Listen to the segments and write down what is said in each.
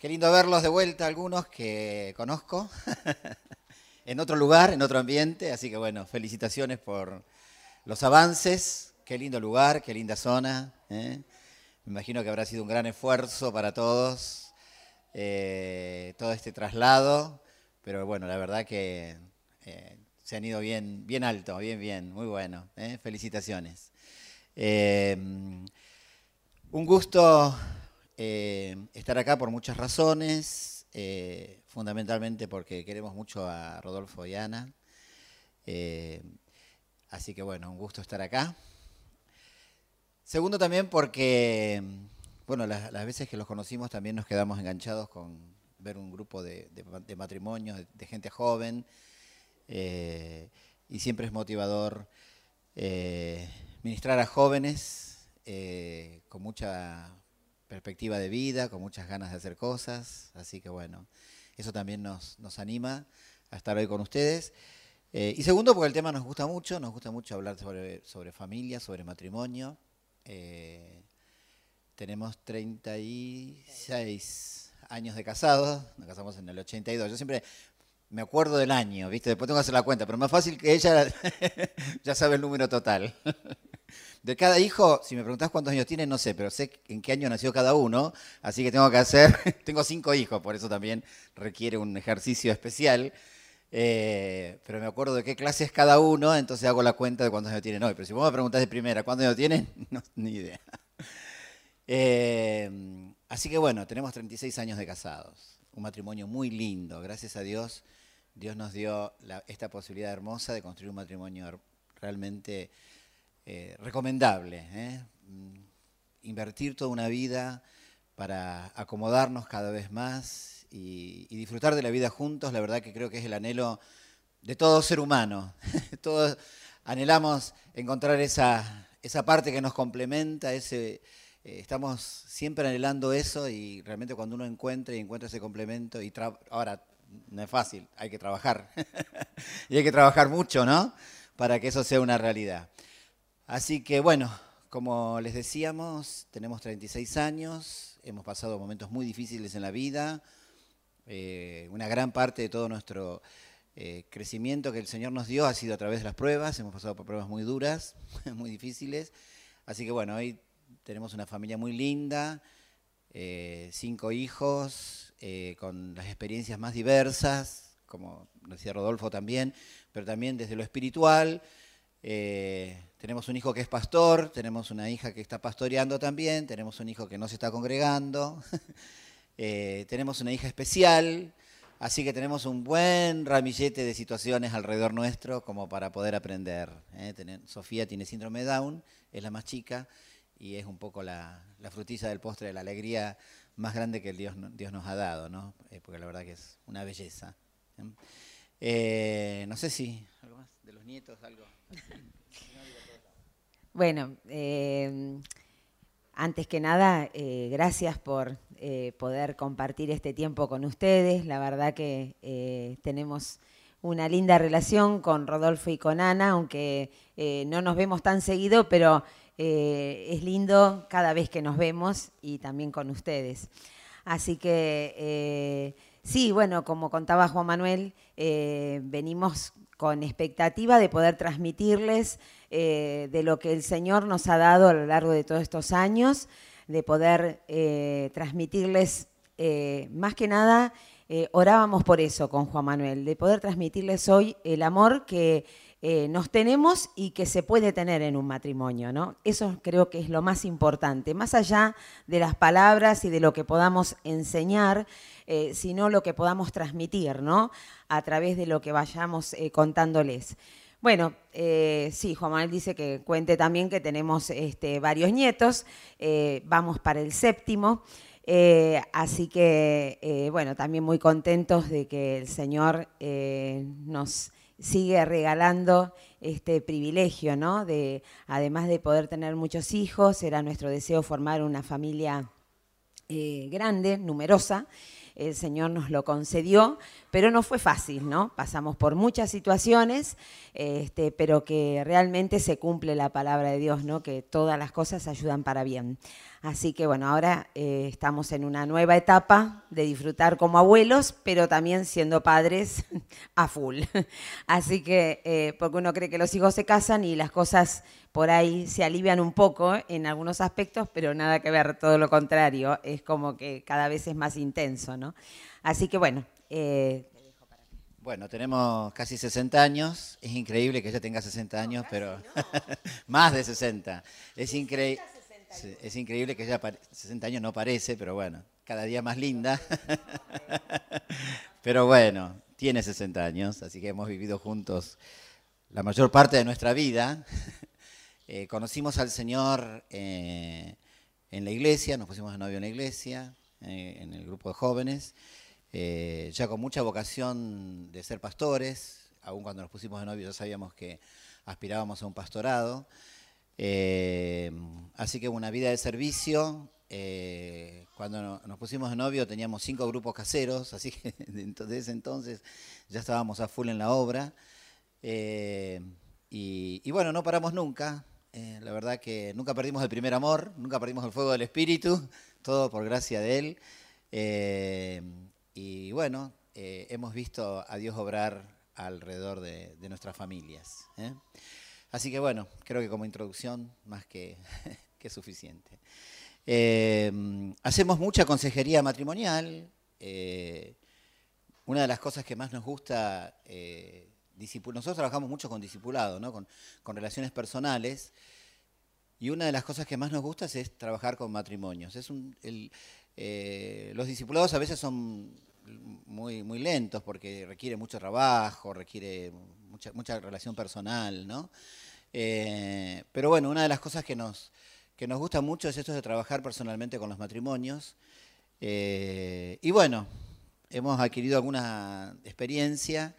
Qué lindo verlos de vuelta, algunos que conozco, en otro lugar, en otro ambiente. Así que bueno, felicitaciones por los avances. Qué lindo lugar, qué linda zona. ¿eh? Me imagino que habrá sido un gran esfuerzo para todos eh, todo este traslado. Pero bueno, la verdad que eh, se han ido bien, bien alto, bien, bien, muy bueno. Felicitaciones. un gusto eh, estar acá por muchas razones, eh, fundamentalmente porque queremos mucho a Rodolfo y Ana. Eh, así que bueno, un gusto estar acá. Segundo también porque, bueno, las, veces que los conocimos también nos quedamos enganchados con ver un grupo de, matrimonios, de, gente joven, y siempre es motivador ministrar a jóvenes con mucha perspectiva de vida, con muchas ganas de hacer cosas, así que bueno, eso también nos, anima a estar hoy con ustedes. Eh, y segundo, porque el tema nos gusta mucho, nos gusta mucho hablar sobre, sobre familia, sobre matrimonio. Eh, tenemos 36 años de casados, nos casamos en el 82. Yo siempre me acuerdo del año, ¿viste? Después tengo que hacer la cuenta, pero más fácil que ella ya sabe el número total. De cada hijo, si me preguntás cuántos años tienen, no sé, pero sé en qué año nació cada uno, así que tengo que hacer, tengo cinco hijos, por eso también requiere un ejercicio especial. Eh, pero me acuerdo de qué clase es cada uno, entonces hago la cuenta de cuántos años tienen hoy. Pero si vos me preguntás de primera cuántos años tienen, no, ni idea. Eh, así que bueno, tenemos 36 años de casados, un matrimonio muy lindo, gracias a Dios. Dios nos dio esta posibilidad hermosa de construir un matrimonio realmente eh, recomendable. ¿eh? Mm, invertir toda una vida para acomodarnos cada vez más y, disfrutar de la vida juntos, la verdad que creo que es el anhelo de todo ser humano. Todos anhelamos encontrar esa, esa parte que nos complementa, eh, estamos siempre anhelando eso y realmente cuando uno encuentra y encuentra ese complemento, y ahora no es fácil, hay que trabajar, y hay que trabajar mucho, ¿no? Para que eso sea una realidad. Así que bueno, como les decíamos, tenemos 36 años, hemos pasado momentos muy difíciles en la vida, eh, una gran parte de todo nuestro eh, crecimiento que el Señor nos dio ha sido a través de las pruebas, hemos pasado por pruebas muy duras, muy difíciles, así que bueno, hoy tenemos una familia muy linda, eh, cinco hijos, con las experiencias más diversas, como decía Rodolfo también, pero también desde lo espiritual, eh, tenemos un hijo que es pastor, tenemos una hija que está pastoreando también, tenemos un hijo que no se está congregando, eh, tenemos una hija especial, así que tenemos un buen ramillete de situaciones alrededor nuestro como para poder aprender. ¿eh? Sofía tiene síndrome Down, es la más chica y es un poco la, la frutilla del postre de la alegría más grande que Dios, Dios nos ha dado, ¿no? porque la verdad que es una belleza. no sé si algo más de los nietos, algo. Bueno, eh, antes que nada, eh, gracias por eh, poder compartir este tiempo con ustedes. La verdad que tenemos una linda relación con Rodolfo y con Ana, aunque no nos vemos tan seguido, pero es lindo cada vez que nos vemos y también con ustedes. Así que sí, bueno, como contaba Juan Manuel, venimos con expectativa de poder transmitirles eh, de lo que el Señor nos ha dado a lo largo de todos estos años, de poder eh, transmitirles, eh, más que nada, orábamos por eso con Juan Manuel, de poder transmitirles hoy el amor que nos tenemos y que se puede tener en un matrimonio, ¿no? Eso creo que es lo más importante, más allá de las palabras y de lo que podamos enseñar, sino lo que podamos transmitir, ¿no? A través de lo que vayamos contándoles. Bueno, eh, sí, Juan Manuel dice que cuente también que tenemos este, varios nietos, eh, vamos para el séptimo, eh, así que, bueno, también muy contentos de que el Señor nos sigue regalando este privilegio, ¿no? De, además de poder tener muchos hijos, era nuestro deseo formar una familia grande, numerosa el Señor nos lo concedió, pero no fue fácil, ¿no? Pasamos por muchas situaciones, este, pero que realmente se cumple la palabra de Dios, ¿no? Que todas las cosas ayudan para bien. Así que bueno, ahora eh, estamos en una nueva etapa de disfrutar como abuelos, pero también siendo padres a full. Así que, eh, porque uno cree que los hijos se casan y las cosas por ahí se alivian un poco en algunos aspectos, pero nada que ver, todo lo contrario, es como que cada vez es más intenso, ¿no? Así que bueno. Eh, bueno, tenemos casi 60 años, es increíble que ella tenga 60 años, pero más de 60. Es increíble es increíble que ya 60 años no parece, pero bueno, cada día más linda. pero bueno, tiene 60 años, así que hemos vivido juntos la mayor parte de nuestra vida. Eh, conocimos al Señor eh, en la iglesia, nos pusimos de novio en la iglesia, eh, en el grupo de jóvenes, ya con mucha vocación de ser pastores, aun cuando nos pusimos de novio ya sabíamos que aspirábamos a un pastorado. Eh, así que una vida de servicio. Eh, cuando nos pusimos de novio teníamos cinco grupos caseros, así que desde ese entonces ya estábamos a full en la obra. Eh, y, bueno, no paramos nunca. la verdad que nunca perdimos el primer amor, nunca perdimos el fuego del espíritu, todo por gracia de Él. y bueno, hemos visto a Dios obrar alrededor de, de nuestras familias. Así que bueno, creo que como introducción más que, suficiente. Eh, hacemos mucha consejería matrimonial. Eh, una de las cosas que más nos gusta, eh, nosotros trabajamos mucho con discipulado, ¿no? con, relaciones personales, y una de las cosas que más nos gusta es, trabajar con matrimonios. Es los discipulados a veces son muy, muy lentos porque requiere mucho trabajo, requiere mucha, mucha relación personal, ¿no? Eh, pero bueno, una de las cosas que nos, que nos gusta mucho es esto de trabajar personalmente con los matrimonios. Eh, y bueno, hemos adquirido alguna experiencia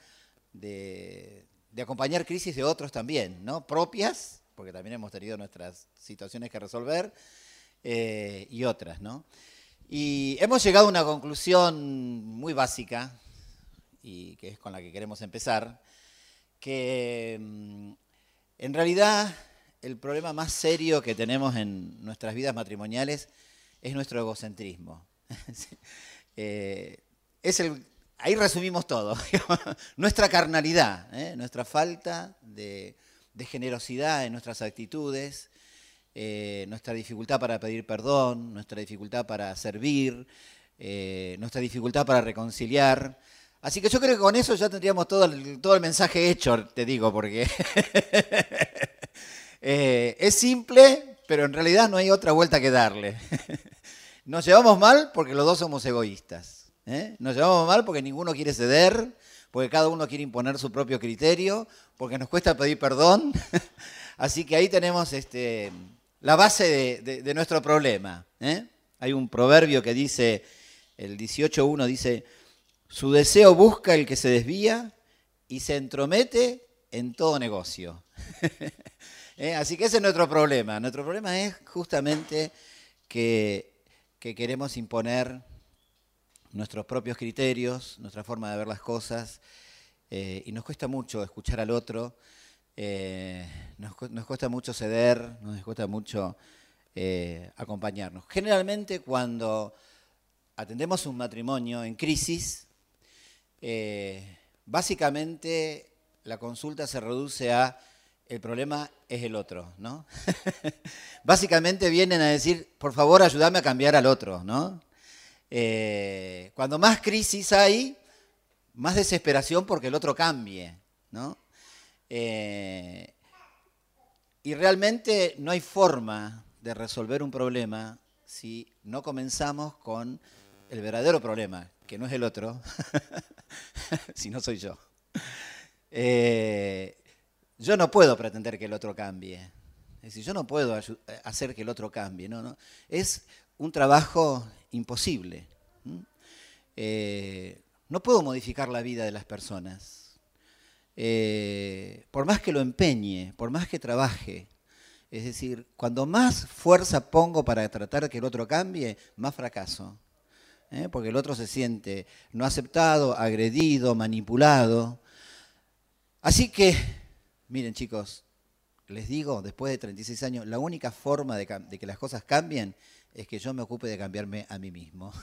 de, acompañar crisis de otros también, ¿no? Propias, porque también hemos tenido nuestras situaciones que resolver, eh, y otras, ¿no? Y hemos llegado a una conclusión muy básica, y que es con la que queremos empezar, que mm, en realidad, el problema más serio que tenemos en nuestras vidas matrimoniales es nuestro egocentrismo. Eh, ahí resumimos todo. nuestra carnalidad, ¿eh? nuestra falta de, generosidad en nuestras actitudes, eh, nuestra dificultad para pedir perdón, nuestra dificultad para servir, nuestra dificultad para reconciliar. Así que yo creo que con eso ya tendríamos todo el, todo el mensaje hecho, te digo, porque eh, es simple, pero en realidad no hay otra vuelta que darle. Nos llevamos mal porque los dos somos egoístas. ¿eh? Nos llevamos mal porque ninguno quiere ceder, porque cada uno quiere imponer su propio criterio, porque nos cuesta pedir perdón. Así que ahí tenemos este, la base de, nuestro problema. ¿eh? Hay un proverbio que dice, el 18.1 dice, su deseo busca el que se desvía y se entromete en todo negocio. Eh, así que ese es nuestro problema. Nuestro problema es justamente que, queremos imponer nuestros propios criterios, nuestra forma de ver las cosas, eh, y nos cuesta mucho escuchar al otro, eh, nos, cuesta mucho ceder, nos cuesta mucho acompañarnos. Generalmente cuando atendemos un matrimonio en crisis, eh, básicamente la consulta se reduce a el problema es el otro, ¿no? básicamente vienen a decir, por favor, ayúdame a cambiar al otro, ¿no? Eh, cuando más crisis hay, más desesperación porque el otro cambie, ¿no? Eh, y realmente no hay forma de resolver un problema si no comenzamos con el verdadero problema, que no es el otro, si no soy yo. Eh, yo no puedo pretender que el otro cambie. Es decir, yo no puedo hacer que el otro cambie. No, no. Es un trabajo imposible. Eh, no puedo modificar la vida de las personas. Eh, por más que lo empeñe, por más que trabaje. Es decir, cuando más fuerza pongo para tratar que el otro cambie, más fracaso. ¿eh? porque el otro se siente no aceptado, agredido, manipulado. Así que, miren chicos, les digo, después de 36 años, la única forma de, que las cosas cambien es que yo me ocupe de cambiarme a mí mismo.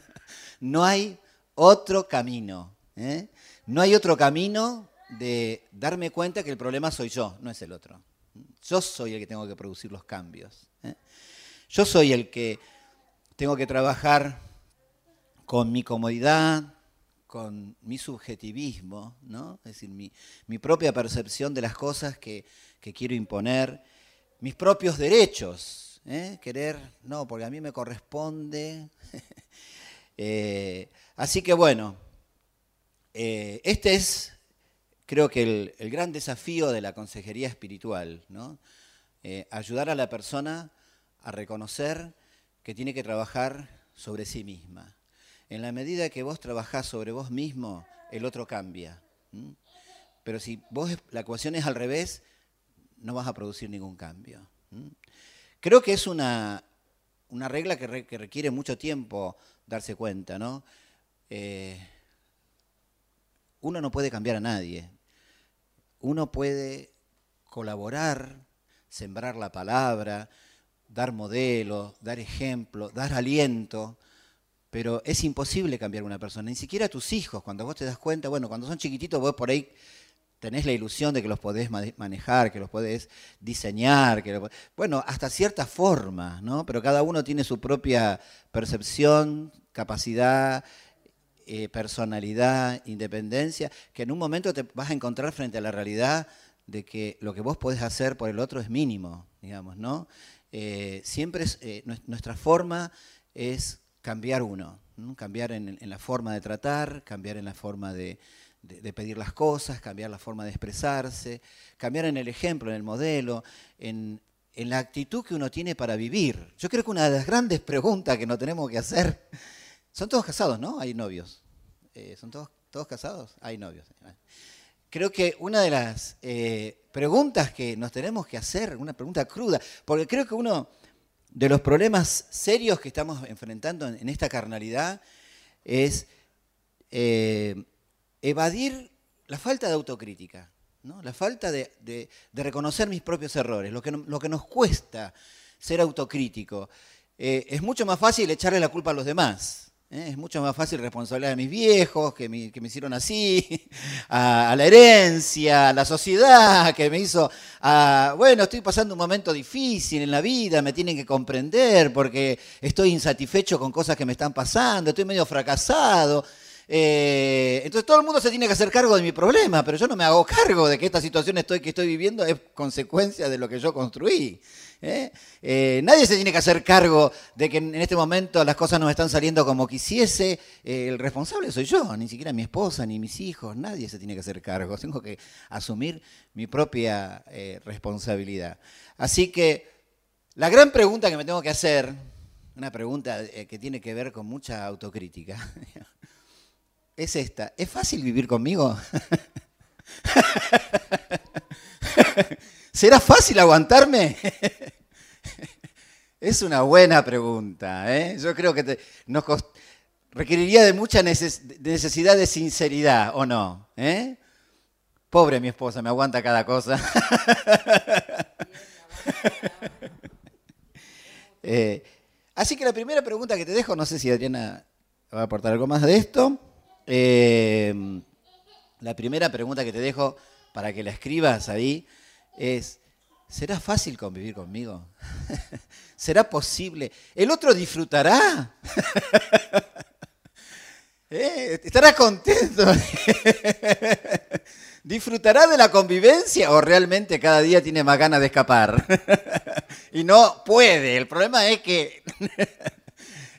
no hay otro camino. ¿eh? No hay otro camino de darme cuenta que el problema soy yo, no es el otro. Yo soy el que tengo que producir los cambios. ¿eh? Yo soy el que tengo que trabajar con mi comodidad, con mi subjetivismo, ¿no? es decir, mi, propia percepción de las cosas que, quiero imponer, mis propios derechos, ¿eh? querer, no, porque a mí me corresponde. Eh, así que bueno, este es, creo que el, gran desafío de la consejería espiritual, ¿no? ayudar a la persona a reconocer que tiene que trabajar sobre sí misma. En la medida que vos trabajás sobre vos mismo, el otro cambia. Pero si vos la ecuación es al revés, no vas a producir ningún cambio. Creo que es una, una regla que, requiere mucho tiempo darse cuenta, ¿no? Eh, uno no puede cambiar a nadie. Uno puede colaborar, sembrar la palabra, dar modelo, dar ejemplo, dar aliento, pero es imposible cambiar a una persona, ni siquiera tus hijos, cuando vos te das cuenta, bueno, cuando son chiquititos vos por ahí tenés la ilusión de que los podés manejar, que los podés diseñar, que bueno, hasta cierta forma, ¿no? Pero cada uno tiene su propia percepción, capacidad, eh, personalidad, independencia, que en un momento te vas a encontrar frente a la realidad de que lo que vos podés hacer por el otro es mínimo, digamos, ¿no? Eh, siempre es, eh, nuestra forma es cambiar uno, cambiar en, la forma de tratar, cambiar en la forma de, pedir las cosas, cambiar la forma de expresarse, cambiar en el ejemplo, en el modelo, en, la actitud que uno tiene para vivir. Yo creo que una de las grandes preguntas que nos tenemos que hacer, son todos casados, ¿no? Hay novios. Eh, ¿Son todos, casados? Hay novios. Creo que una de las eh, preguntas que nos tenemos que hacer, una pregunta cruda, porque creo que uno de los problemas serios que estamos enfrentando en esta carnalidad es eh, evadir la falta de autocrítica, la falta de, reconocer mis propios errores, lo que, nos cuesta ser autocrítico. Es mucho más fácil echarle la culpa a los demás. ¿Eh? Es mucho más fácil responsabilizar a mis viejos que me, hicieron así, a, la herencia, a la sociedad que me hizo, bueno, estoy pasando un momento difícil en la vida, me tienen que comprender porque estoy insatisfecho con cosas que me están pasando, estoy medio fracasado. Eh, entonces todo el mundo se tiene que hacer cargo de mi problema, pero yo no me hago cargo de que esta situación estoy, que estoy viviendo es consecuencia de lo que yo construí. ¿eh? Eh, nadie se tiene que hacer cargo de que en este momento las cosas no están saliendo como quisiese. El responsable soy yo, ni siquiera mi esposa, ni mis hijos, nadie se tiene que hacer cargo. Tengo que asumir mi propia responsabilidad. Así que la gran pregunta que me tengo que hacer, una pregunta que tiene que ver con mucha autocrítica, es esta. ¿Es fácil vivir conmigo? ¿Será fácil aguantarme? es una buena pregunta. ¿eh? Yo creo que nos requeriría de mucha necesidad de sinceridad, ¿o no? ¿Eh? Pobre mi esposa, me aguanta cada cosa. Eh, así que la primera pregunta que te dejo, no sé si Adriana va a aportar algo más de esto. La primera pregunta que te dejo para que la escribas ahí es, ¿será fácil convivir conmigo? ¿Será posible? ¿El otro disfrutará? ¿Eh? ¿Estará contento? ¿Disfrutará de la convivencia o realmente cada día tiene más ganas de escapar? y no puede. El problema es que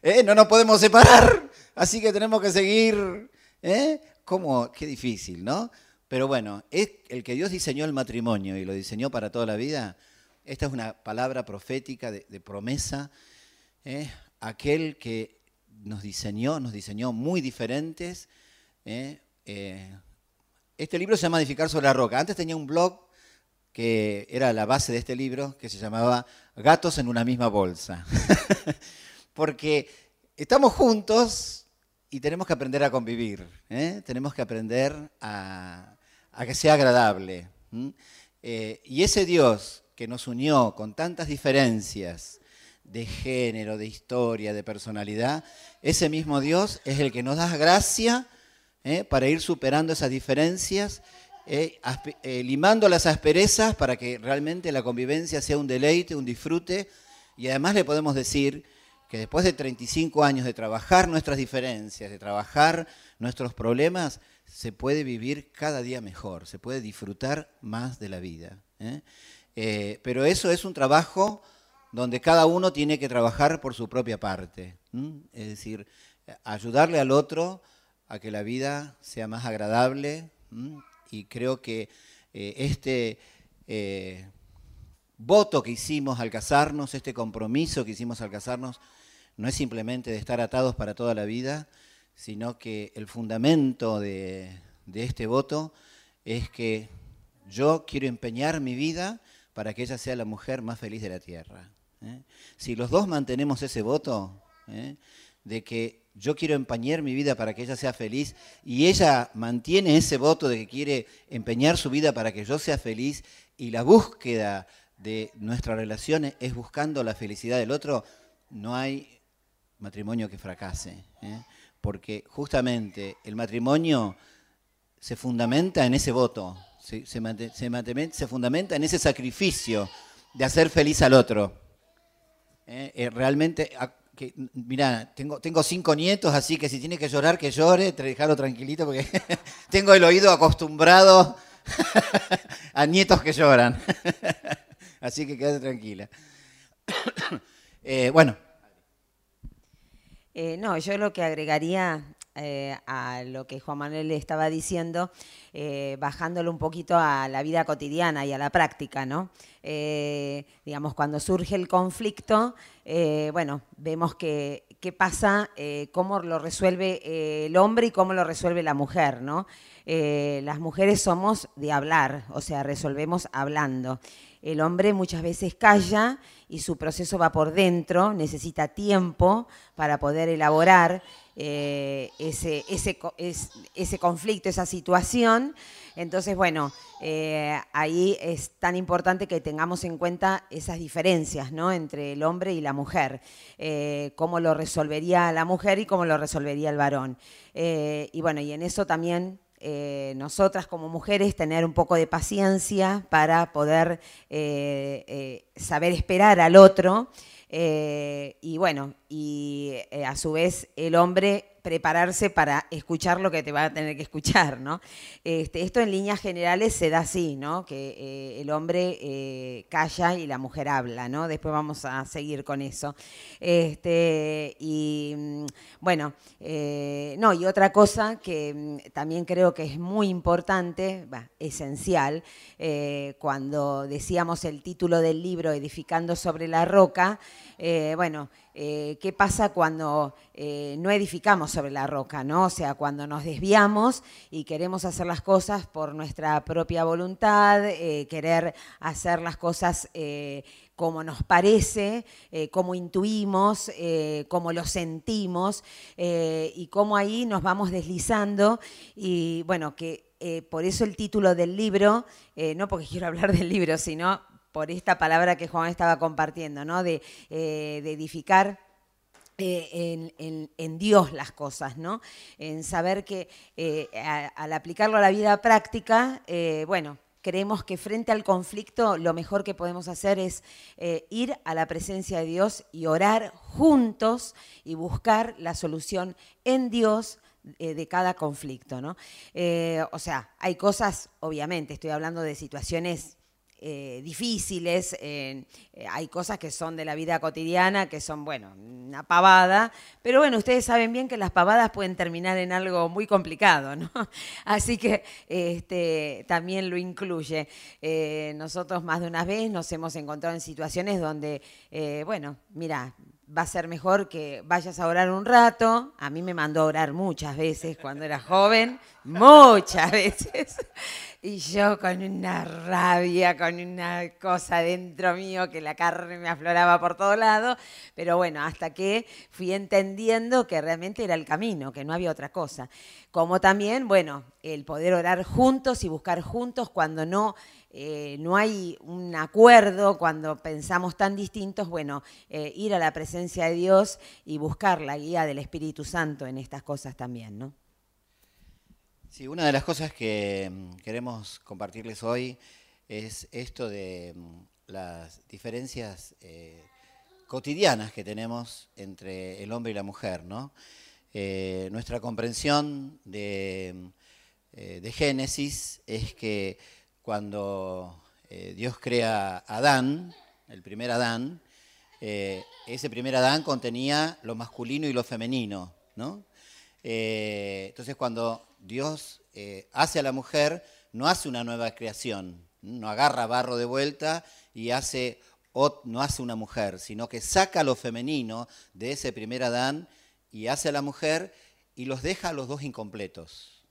¿eh? no nos podemos separar, así que tenemos que seguir. ¿Eh? ¿Cómo? Qué difícil, ¿no? Pero bueno, es el que Dios diseñó el matrimonio y lo diseñó para toda la vida. Esta es una palabra profética de, promesa. ¿eh? Aquel que nos diseñó, nos diseñó muy diferentes. ¿eh? Eh, este libro se llama Edificar sobre la roca. Antes tenía un blog que era la base de este libro, que se llamaba Gatos en una misma bolsa. Porque estamos juntos y tenemos que aprender a convivir. Tenemos que aprender a, que sea agradable. Eh, y ese Dios que nos unió con tantas diferencias, de género, de historia, de personalidad, ese mismo Dios es el que nos da gracia ¿eh? para ir superando esas diferencias, ¿eh? Eh, limando las asperezas para que realmente la convivencia sea un deleite, un disfrute, y además le podemos decir que después de 35 años de trabajar nuestras diferencias, de trabajar nuestros problemas, se puede vivir cada día mejor, se puede disfrutar más de la vida. pero eso es un trabajo donde cada uno tiene que trabajar por su propia parte. Es decir, ayudarle al otro a que la vida sea más agradable. Y creo que eh, este eh, voto que hicimos al casarnos, este compromiso que hicimos al casarnos, no es simplemente de estar atados para toda la vida, sino que el fundamento de, este voto es que yo quiero empeñar mi vida para que ella sea la mujer más feliz de la tierra. ¿eh? Si los dos mantenemos ese voto ¿eh? de que yo quiero empañar mi vida para que ella sea feliz y ella mantiene ese voto de que quiere empeñar su vida para que yo sea feliz y la búsqueda de nuestra relación es buscando la felicidad del otro, no hay matrimonio que fracase. ¿eh? Porque justamente el matrimonio se fundamenta en ese voto, se, se fundamenta en ese sacrificio de hacer feliz al otro. Eh, eh, realmente, mira, tengo, tengo cinco nietos, así que si tiene que llorar, que llore, dejarlo tranquilito, porque tengo el oído acostumbrado a nietos que lloran. así que quédate tranquila. Bueno. No, yo lo que agregaría a lo que Juan Manuel le estaba diciendo, bajándolo un poquito a la vida cotidiana y a la práctica, ¿no? Eh, digamos, cuando surge el conflicto, eh, bueno, vemos que, qué pasa, eh, cómo lo resuelve el hombre y cómo lo resuelve la mujer, ¿no? las mujeres somos de hablar, o sea, resolvemos hablando. El hombre muchas veces calla y su proceso va por dentro, necesita tiempo para poder elaborar ese, ese, ese conflicto, esa situación. Entonces, bueno, eh, ahí es tan importante que tengamos en cuenta esas diferencias ¿no? entre el hombre y la mujer, eh, cómo lo resolvería la mujer y cómo lo resolvería el varón. Eh, y bueno, y en eso también nosotras como mujeres tener un poco de paciencia para poder saber esperar al otro. y bueno, y a su vez el hombre prepararse para escuchar lo que te va a tener que escuchar, ¿no? Este, esto en líneas generales se da así, ¿no? Que eh, el hombre eh, calla y la mujer habla, ¿no? Después vamos a seguir con eso. Este, y mm, bueno, eh, no, y otra cosa que mm, también creo que es muy importante, esencial, cuando decíamos el título del libro Edificando sobre la roca, bueno, eh, qué pasa cuando eh, no edificamos sobre la roca, ¿no? O sea, cuando nos desviamos y queremos hacer las cosas por nuestra propia voluntad, eh, querer hacer las cosas como nos parece, como intuimos, como lo sentimos, y cómo ahí nos vamos deslizando. Y bueno, que por eso el título del libro, no porque quiero hablar del libro, sino por esta palabra que Juan estaba compartiendo, ¿no? De, eh, edificar eh, en, Dios las cosas, ¿no? En saber que eh, al aplicarlo a la vida práctica, bueno, creemos que frente al conflicto lo mejor que podemos hacer es ir a la presencia de Dios y orar juntos y buscar la solución en Dios de cada conflicto, ¿no? o sea, hay cosas, obviamente, estoy hablando de situaciones eh, difíciles, eh, hay cosas que son de la vida cotidiana, que son, bueno, una pavada, pero bueno, ustedes saben bien que las pavadas pueden terminar en algo muy complicado, ¿no? Así que este, también lo incluye. Eh, nosotros más de una vez nos hemos encontrado en situaciones donde, bueno, mira, va a ser mejor que vayas a orar un rato. A mí me mandó a orar muchas veces cuando era joven, muchas veces. y yo con una rabia, con una cosa dentro mío que la carne me afloraba por todo lado, pero bueno, hasta que fui entendiendo que realmente era el camino, que no había otra cosa. Como también, bueno, el poder orar juntos y buscar juntos cuando no eh, no hay un acuerdo cuando pensamos tan distintos, bueno, eh, ir a la presencia de Dios y buscar la guía del Espíritu Santo en estas cosas también, ¿no? Sí, una de las cosas que mm, queremos compartirles hoy es esto de mm, las diferencias eh, cotidianas que tenemos entre el hombre y la mujer, ¿no? nuestra comprensión de, mm, de Génesis es que cuando eh, Dios crea a Adán, el primer Adán, eh, ese primer Adán contenía lo masculino y lo femenino, ¿no? Eh, entonces cuando Dios hace a la mujer, no hace una nueva creación, no agarra barro de vuelta y hace, no hace una mujer, sino que saca lo femenino de ese primer Adán y hace a la mujer y los deja a los dos incompletos.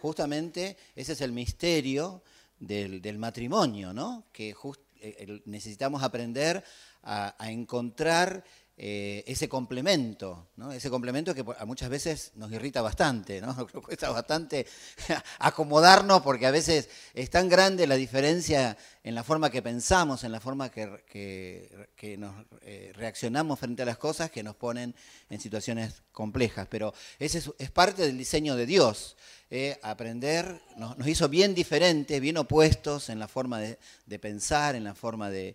Justamente ese es el misterio del, matrimonio, ¿no? que eh, necesitamos aprender a, encontrar eh, ese complemento, ese complemento que muchas veces nos irrita bastante, ¿no? nos cuesta bastante acomodarnos porque a veces es tan grande la diferencia en la forma que pensamos, en la forma que, que, nos eh, reaccionamos frente a las cosas que nos ponen en situaciones complejas. Pero ese es parte del diseño de Dios. Eh, aprender, nos, hizo bien diferentes, bien opuestos en la forma de, pensar, en la forma de,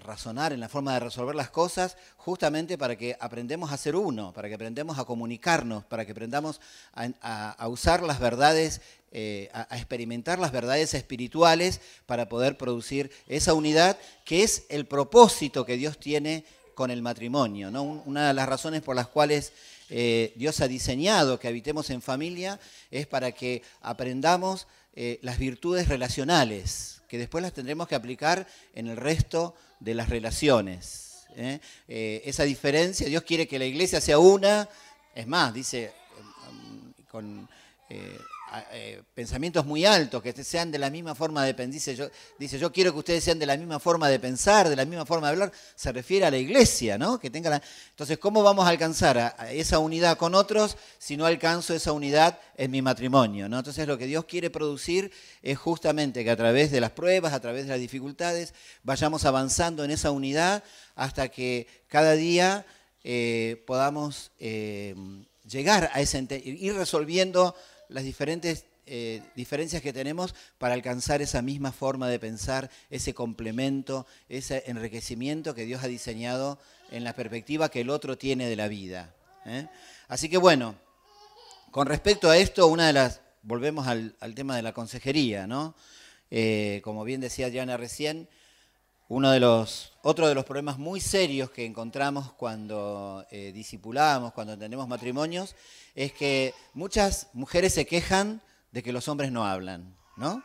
razonar, en la forma de resolver las cosas, justamente para que aprendamos a ser uno, para que aprendamos a comunicarnos, para que aprendamos a, usar las verdades, eh, a, experimentar las verdades espirituales para poder producir esa unidad que es el propósito que Dios tiene con el matrimonio. ¿no? Una de las razones por las cuales eh, Dios ha diseñado que habitemos en familia es para que aprendamos eh, las virtudes relacionales, que después las tendremos que aplicar en el resto de las relaciones. ¿eh? esa diferencia, Dios quiere que la iglesia sea una, es más, dice con eh, pensamientos muy altos, que sean de la misma forma de pensar. Dice yo, quiero que ustedes sean de la misma forma de pensar, de la misma forma de hablar. Se refiere a la iglesia, ¿no? Que tenga Entonces, ¿cómo vamos a alcanzar esa unidad con otros si no alcanzo esa unidad en mi matrimonio? ¿no? Entonces, lo que Dios quiere producir es justamente que a través de las pruebas, a través de las dificultades, vayamos avanzando en esa unidad hasta que cada día eh, podamos eh, llegar a ese ir resolviendo las diferentes eh, diferencias que tenemos para alcanzar esa misma forma de pensar, ese complemento, ese enriquecimiento que Dios ha diseñado en la perspectiva que el otro tiene de la vida. ¿eh? Así que bueno, con respecto a esto, una de las, volvemos al, tema de la consejería, ¿no? Eh, como bien decía Diana recién, uno de los, otro de los problemas muy serios que encontramos cuando eh, discipulamos, cuando tenemos matrimonios, es que muchas mujeres se quejan de que los hombres no hablan, ¿no?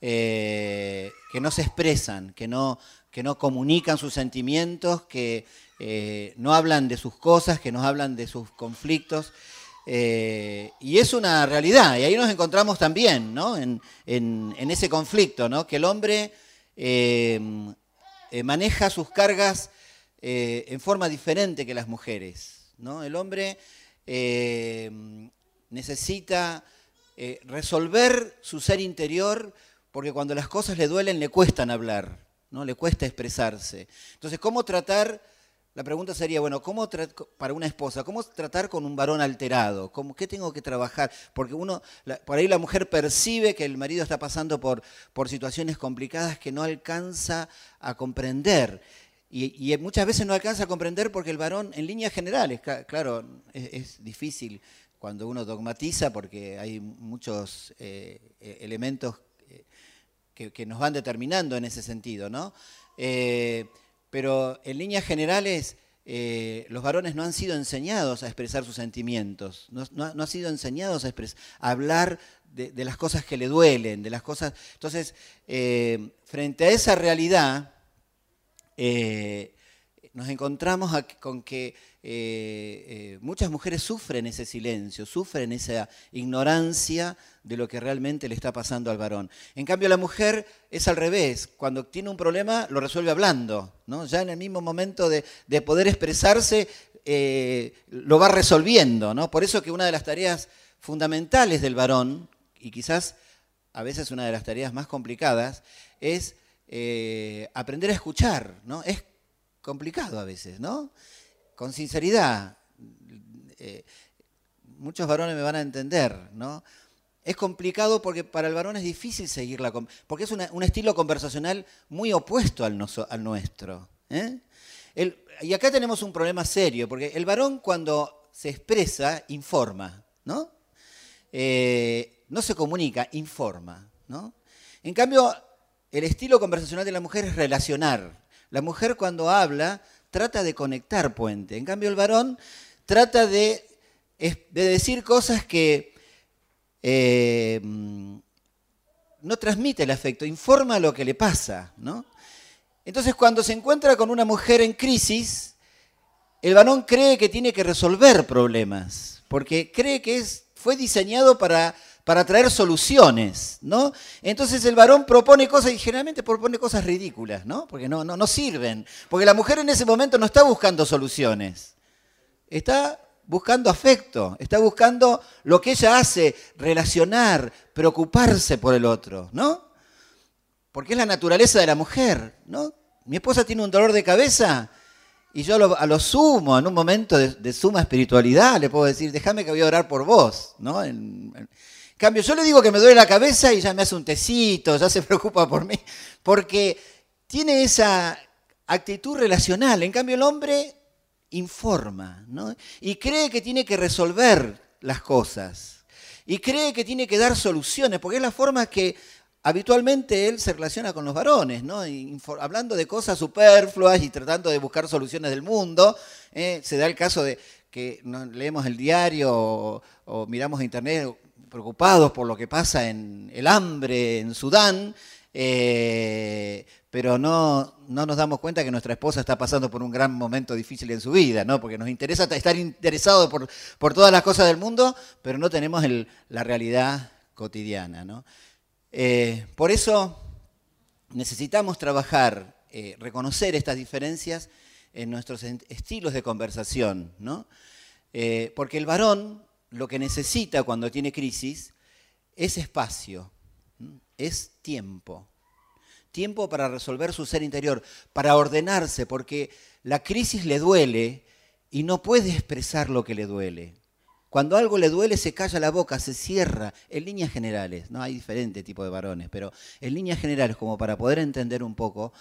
Eh, que no se expresan, que no, que no comunican sus sentimientos, que eh, no hablan de sus cosas, que no hablan de sus conflictos. y es una realidad, y ahí nos encontramos también ¿no? en, ese conflicto, ¿no? que el hombre eh, maneja sus cargas eh, en forma diferente que las mujeres. ¿no? El hombre eh, necesita resolver su ser interior porque cuando las cosas le duelen le cuestan hablar, ¿no? le cuesta expresarse. Entonces, ¿cómo tratar? La pregunta sería, bueno, ¿cómo para una esposa, cómo tratar con un varón alterado? ¿Cómo, ¿Qué tengo que trabajar? Porque uno, por ahí la mujer percibe que el marido está pasando por, por situaciones complicadas que no alcanza a comprender. Y, muchas veces no alcanza a comprender porque el varón, en líneas generales, claro, es, difícil cuando uno dogmatiza porque hay muchos eh, e, elementos eh, que, nos van determinando en ese sentido, ¿no? Eh, pero en líneas generales eh, los varones no han sido enseñados a expresar sus sentimientos, no, han sido enseñados a, hablar de, las cosas que le duelen, de las cosas... Entonces, eh, frente a esa realidad, eh, nos encontramos con que eh, muchas mujeres sufren ese silencio, sufren esa ignorancia de lo que realmente le está pasando al varón. En cambio, la mujer es al revés. Cuando tiene un problema, lo resuelve hablando. ¿no? Ya en el mismo momento de, poder expresarse, lo va resolviendo. ¿no? Por eso que una de las tareas fundamentales del varón, y quizás a veces una de las tareas más complicadas, es eh, aprender a escuchar, ¿no? Es complicado a veces, ¿no? Con sinceridad. Eh, muchos varones me van a entender, ¿no? Es complicado porque para el varón es difícil seguirla, porque es un estilo conversacional muy opuesto al, nuestro. ¿eh? y acá tenemos un problema serio, porque el varón cuando se expresa, informa, ¿no? no se comunica, informa, ¿no? En cambio, el estilo conversacional de la mujer es relacionar. La mujer cuando habla trata de conectar puente. En cambio el varón trata de, decir cosas que eh, no transmite el afecto, informa lo que le pasa. ¿no? Entonces cuando se encuentra con una mujer en crisis, el varón cree que tiene que resolver problemas, porque cree que es, fue diseñado para para traer soluciones, ¿no? Entonces el varón propone cosas y generalmente propone cosas ridículas, ¿no? Porque no, no, no sirven. Porque la mujer en ese momento no está buscando soluciones. Está buscando afecto, está buscando lo que ella hace, relacionar, preocuparse por el otro, ¿no? Porque es la naturaleza de la mujer, ¿no? Mi esposa tiene un dolor de cabeza y yo a lo, sumo, en un momento de, suma espiritualidad, le puedo decir, déjame que voy a orar por vos, ¿no? Cambio, yo le digo que me duele la cabeza y ya me hace un tecito, ya se preocupa por mí, porque tiene esa actitud relacional. En cambio, el hombre informa, ¿no? Y cree que tiene que resolver las cosas. Y cree que tiene que dar soluciones, porque es la forma que habitualmente él se relaciona con los varones, ¿no? hablando de cosas superfluas y tratando de buscar soluciones del mundo. ¿eh? se da el caso de que leemos el diario o, o miramos internet preocupados por lo que pasa en el hambre en Sudán, eh, pero no, no, nos damos cuenta que nuestra esposa está pasando por un gran momento difícil en su vida, ¿no? porque nos interesa estar interesados por, por todas las cosas del mundo, pero no tenemos la realidad cotidiana. ¿no? Eh, por eso necesitamos trabajar, eh, reconocer estas diferencias en nuestros estilos de conversación, ¿no? porque el varón lo que necesita cuando tiene crisis es espacio, es tiempo. Tiempo para resolver su ser interior, para ordenarse, porque la crisis le duele y no puede expresar lo que le duele. Cuando algo le duele se calla la boca, se cierra, en líneas generales, no hay diferente tipo de varones, pero en líneas generales, como para poder entender un poco,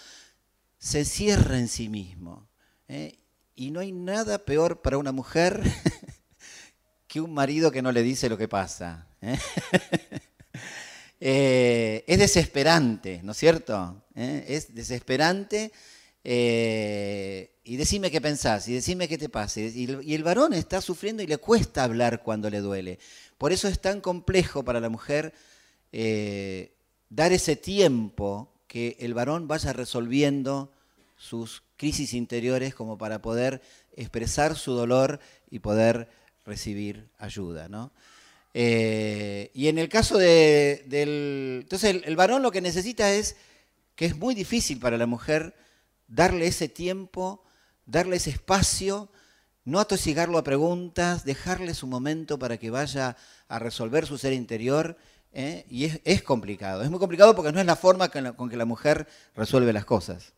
se cierra en sí mismo. ¿eh? Y no hay nada peor para una mujer que un marido que no le dice lo que pasa. ¿eh? Eh, es desesperante, ¿no es cierto? ¿Eh? Es desesperante. y decime qué pensás, y decime qué te pasa. Y, el varón está sufriendo y le cuesta hablar cuando le duele. Por eso es tan complejo para la mujer dar ese tiempo que el varón vaya resolviendo sus crisis interiores como para poder expresar su dolor y poder recibir ayuda, ¿no? Eh, y en el caso del... Entonces el, varón lo que necesita es que es muy difícil para la mujer darle ese tiempo, darle ese espacio, no atosigarlo a preguntas, dejarle su momento para que vaya a resolver su ser interior. ¿eh? Y es, complicado, es muy complicado porque no es la forma con que la mujer resuelve las cosas.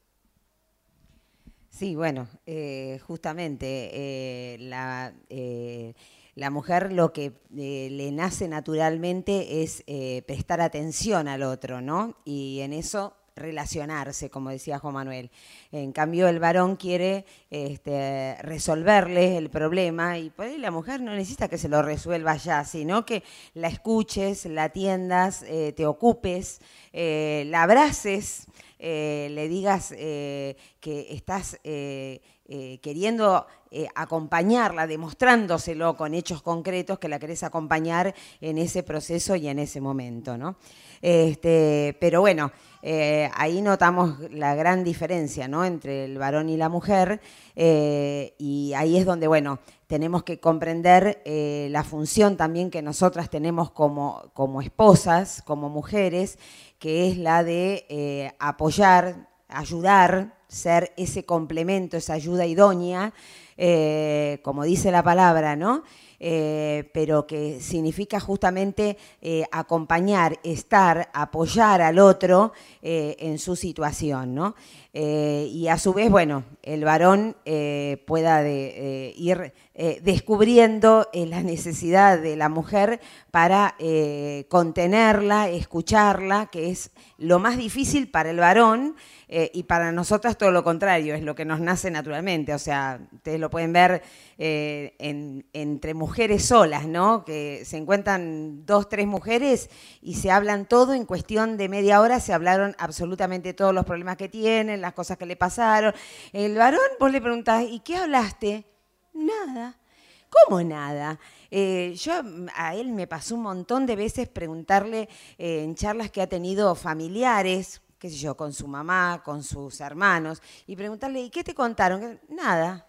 Sí, bueno, eh, justamente eh, la, eh, la, mujer lo que le nace naturalmente es prestar atención al otro, ¿no? Y en eso relacionarse, como decía Juan Manuel. En cambio, el varón quiere este, resolverle el problema y pues, la mujer no necesita que se lo resuelva ya, sino que la escuches, la atiendas, te ocupes, la abraces. Eh, le digas eh, que estás eh, queriendo acompañarla, demostrándoselo con hechos concretos que la querés acompañar en ese proceso y en ese momento, ¿no? Este, pero bueno, ahí notamos la gran diferencia ¿no? entre el varón y la mujer y ahí es donde, bueno, tenemos que comprender la función también que nosotras tenemos como, como esposas, como mujeres, que es la de apoyar, ayudar, ser ese complemento, esa ayuda idónea, eh, como dice la palabra, ¿no? Eh, pero que significa justamente eh, acompañar, estar, apoyar al otro en su situación, ¿no? Y a su vez, bueno, el varón pueda ir descubriendo la necesidad de la mujer para contenerla, escucharla, que es lo más difícil para el varón. Eh, y para nosotras todo lo contrario, es lo que nos nace naturalmente. O sea, ustedes lo pueden ver eh, entre mujeres solas, ¿no? Que se encuentran dos, tres mujeres y se hablan todo en cuestión de media hora, se hablaron absolutamente todos los problemas que tienen, las cosas que le pasaron. El varón, vos le preguntás, ¿y qué hablaste? Nada. ¿Cómo nada? Eh, yo a él me pasó un montón de veces preguntarle en charlas que ha tenido familiares, qué sé yo, con su mamá, con sus hermanos, y preguntarle, ¿y qué te contaron? Nada.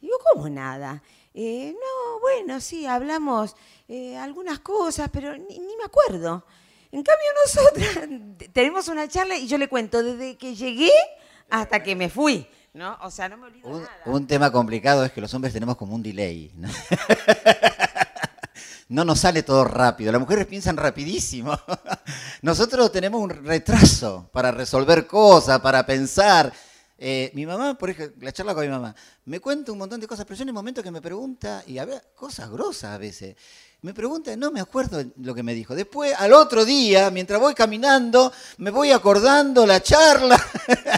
Digo, ¿cómo nada? Eh, no, bueno, sí, hablamos eh, algunas cosas, pero ni, me acuerdo. En cambio, nosotras tenemos una charla y yo le cuento desde que llegué hasta que me fui. ¿no? O sea, no me olvido un, nada. Un tema complicado es que los hombres tenemos como un delay. ¿no? no nos sale todo rápido. Las mujeres piensan rapidísimo. Nosotros tenemos un retraso para resolver cosas, para pensar. Eh, mi mamá, por ejemplo, la charla con mi mamá, me cuenta un montón de cosas, pero yo en el momento que me pregunta, y había cosas grosas a veces, me pregunta, no me acuerdo lo que me dijo. Después, al otro día, mientras voy caminando, me voy acordando la charla.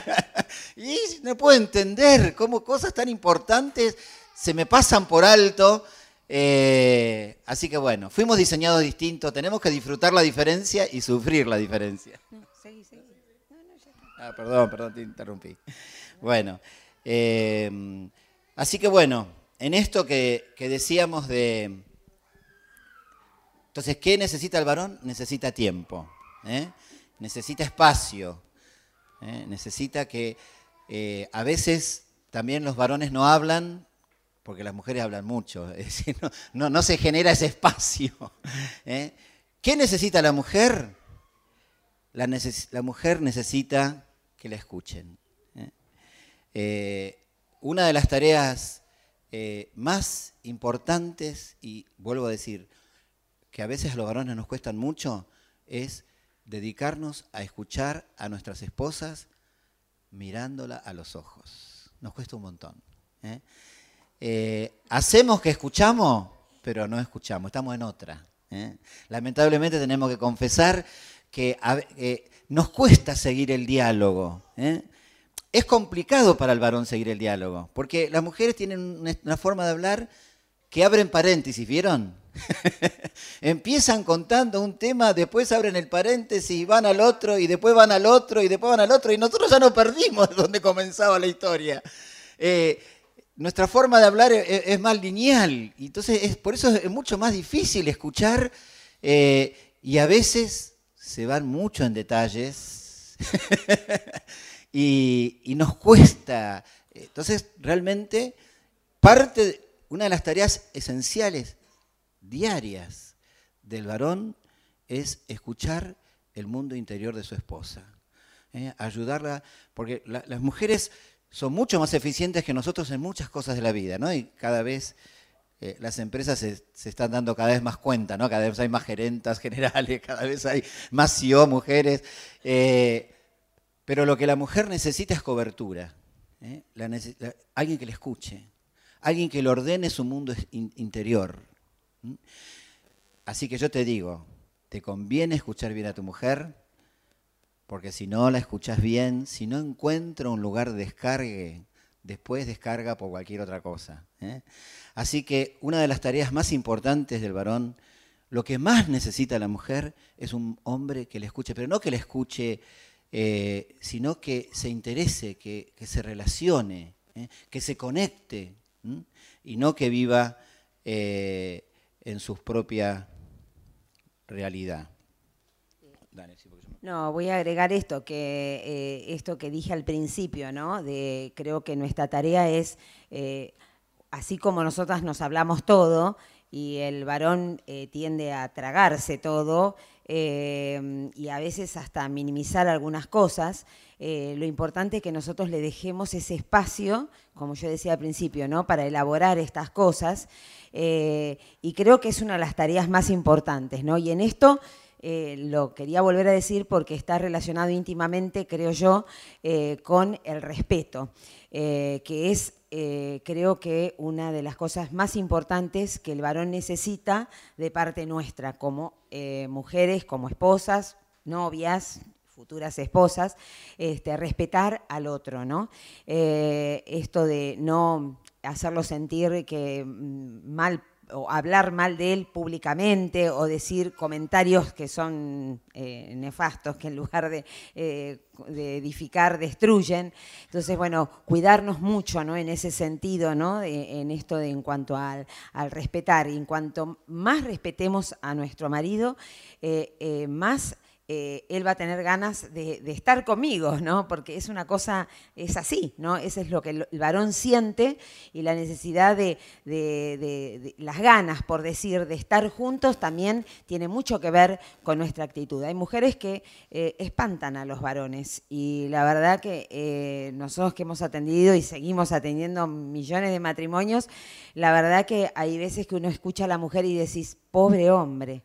y no puedo entender cómo cosas tan importantes se me pasan por alto eh, así que bueno, fuimos diseñados distintos, tenemos que disfrutar la diferencia y sufrir la diferencia. Ah, perdón, perdón, te interrumpí. Bueno, eh, así que bueno, en esto que, decíamos de... Entonces, ¿qué necesita el varón? Necesita tiempo, ¿eh? necesita espacio, necesita que a veces también los varones no hablan porque las mujeres hablan mucho, no, se genera ese espacio. ¿eh? ¿Qué necesita la mujer? La, mujer necesita que la escuchen. ¿eh? Eh, una de las tareas más importantes, y vuelvo a decir, que a veces a los varones nos cuestan mucho, es dedicarnos a escuchar a nuestras esposas mirándola a los ojos. Nos cuesta un montón. Eh, hacemos que escuchamos, pero no escuchamos, estamos en otra. ¿eh? Lamentablemente tenemos que confesar que eh, nos cuesta seguir el diálogo. Es complicado para el varón seguir el diálogo, porque las mujeres tienen una forma de hablar que abren paréntesis, ¿vieron? Empiezan contando un tema, después abren el paréntesis y van al otro, y después van al otro, y después van al otro, y nosotros ya nos perdimos de donde comenzaba la historia nuestra forma de hablar es, más lineal. Y entonces, es, por eso es mucho más difícil escuchar eh, y a veces se van mucho en detalles y, nos cuesta. Entonces, realmente, parte, una de las tareas esenciales, diarias, del varón es escuchar el mundo interior de su esposa. ¿eh? ayudarla, porque las mujeres son mucho más eficientes que nosotros en muchas cosas de la vida, ¿no? Y cada vez eh, las empresas se, están dando cada vez más cuenta, ¿no? Cada vez hay más gerentas generales, cada vez hay más CEO, mujeres. Eh, pero lo que la mujer necesita es cobertura. alguien que le escuche, alguien que le ordene su mundo interior. Así que yo te digo, te conviene escuchar bien a tu mujer, porque si no la escuchas bien, si no encuentra un lugar de descargue, después descarga por cualquier otra cosa. ¿eh? Así que una de las tareas más importantes del varón, lo que más necesita la mujer es un hombre que le escuche, pero no que le escuche, eh, sino que se interese, que, se relacione. ¿eh? que se conecte y no que viva en su propia realidad. No, voy a agregar esto que eh, esto que dije al principio, ¿no? De creo que nuestra tarea es así como nosotras nos hablamos todo y el varón tiende a tragarse todo, eh, y a veces hasta minimizar algunas cosas, eh, lo importante es que nosotros le dejemos ese espacio, como yo decía al principio, ¿no? para elaborar estas cosas. Eh, y creo que es una de las tareas más importantes. ¿no? Y en esto lo quería volver a decir porque está relacionado íntimamente, creo yo, con el respeto, que es eh, creo que una de las cosas más importantes que el varón necesita de parte nuestra, como eh, mujeres, como esposas, novias, futuras esposas, este, respetar al otro, ¿no? Eh, esto de no hacerlo sentir que mm, mal o hablar mal de él públicamente o decir comentarios que son eh, nefastos, que en lugar eh, de, edificar destruyen. Entonces, bueno, cuidarnos mucho ¿no? en ese sentido, ¿no? en esto de en cuanto al, respetar. Y en cuanto más respetemos a nuestro marido, eh, más eh, él va a tener ganas de, estar conmigo, ¿no? Porque es una cosa, es así, ¿no? Ese es lo que el, varón siente y la necesidad de, las ganas, por decir, de estar juntos también tiene mucho que ver con nuestra actitud. Hay mujeres que eh, espantan a los varones y la verdad que eh, nosotros que hemos atendido y seguimos atendiendo millones de matrimonios, la verdad que hay veces que uno escucha a la mujer y decís, pobre hombre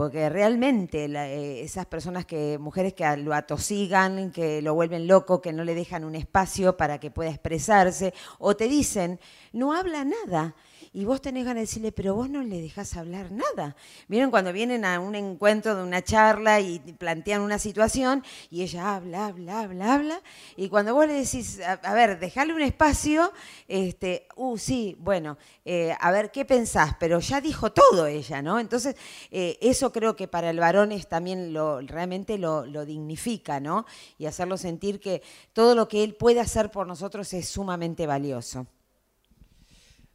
porque realmente eh, esas personas que, mujeres que lo atosigan, que lo vuelven loco, que no le dejan un espacio para que pueda expresarse, o te dicen, no habla nada y vos tenés ganas de decirle, pero vos no le dejás hablar nada. Miren cuando vienen a un encuentro de una charla y plantean una situación y ella habla, habla, habla, habla, y cuando vos le decís, a, ver, dejale un espacio, este, uh, sí, bueno, eh, a ver, ¿qué pensás? Pero ya dijo todo ella, ¿no? Entonces, eh, eso creo que para el varón es también lo, realmente lo, lo dignifica, ¿no? Y hacerlo sentir que todo lo que él puede hacer por nosotros es sumamente valioso.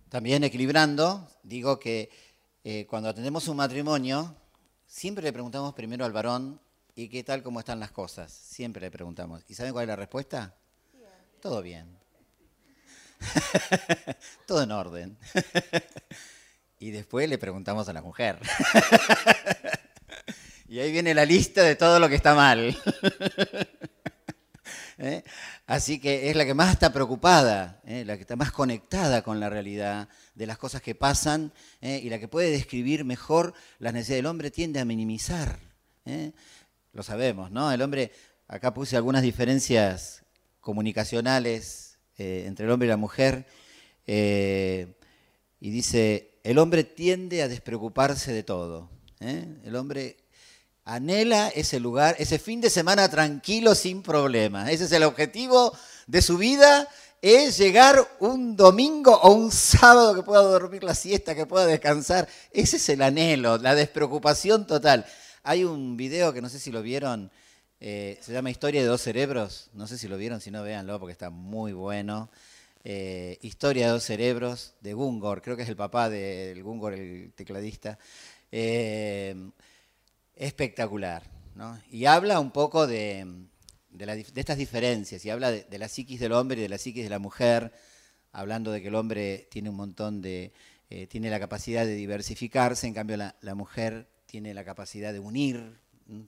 También equilibrando, digo que eh, cuando atendemos un matrimonio, siempre le preguntamos primero al varón, ¿y qué tal, cómo están las cosas? Siempre le preguntamos. ¿Y saben cuál es la respuesta? Todo bien. Todo en orden. y después le preguntamos a la mujer. y ahí viene la lista de todo lo que está mal. ¿Eh? Así que es la que más está preocupada, ¿eh? la que está más conectada con la realidad de las cosas que pasan ¿eh? y la que puede describir mejor las necesidades del hombre tiende a minimizar. Lo sabemos, ¿no? El hombre, acá puse algunas diferencias comunicacionales entre el hombre y la mujer y dice, el hombre tiende a despreocuparse de todo. El hombre anhela ese lugar, ese fin de semana tranquilo sin problemas. Ese es el objetivo de su vida, es llegar un domingo o un sábado que pueda dormir la siesta, que pueda descansar. Ese es el anhelo, la despreocupación total. Hay un video que no sé si lo vieron, eh, se llama Historia de dos cerebros. No sé si lo vieron, si no, véanlo porque está muy bueno. Eh, Historia de dos cerebros de Gungor, creo que es el papá del Gungor, el tecladista. Eh, espectacular. ¿no? Y habla un poco de, de, estas diferencias, y habla de, la psiquis del hombre y de la psiquis de la mujer, hablando de que el hombre tiene un montón de, eh, tiene la capacidad de diversificarse, en cambio la, la, mujer tiene la capacidad de unir,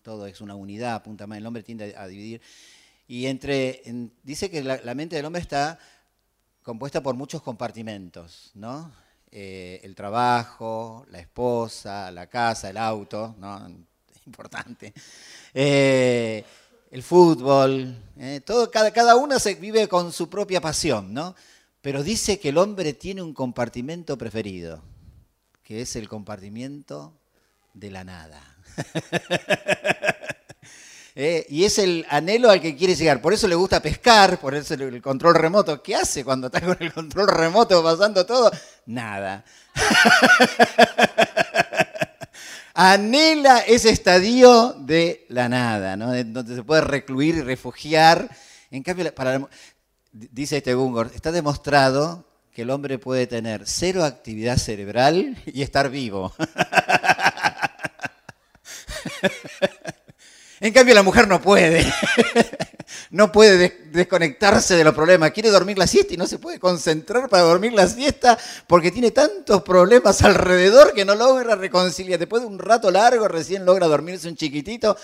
todo es una unidad, apunta más, el hombre tiende a, dividir. Y entre, dice que la, mente del hombre está compuesta por muchos compartimentos, ¿no? Eh, el trabajo, la esposa, la casa, el auto, ¿no? Importante. Eh, el fútbol, eh, todo, cada, cada uno se vive con su propia pasión, ¿no? Pero dice que el hombre tiene un compartimento preferido, que es el compartimiento de la nada. Eh, y es el anhelo al que quiere llegar. Por eso le gusta pescar, por eso el control remoto. ¿Qué hace cuando está con el control remoto pasando todo? Nada. anhela ese estadio de la nada, ¿no? donde se puede recluir y refugiar. En cambio, para dice este Gungor, está demostrado que el hombre puede tener cero actividad cerebral y estar vivo. En cambio, la mujer no puede. No puede desconectarse de los problemas. Quiere dormir la siesta y no se puede concentrar para dormir la siesta porque tiene tantos problemas alrededor que no logra reconciliar. Después de un rato largo recién logra dormirse un chiquitito.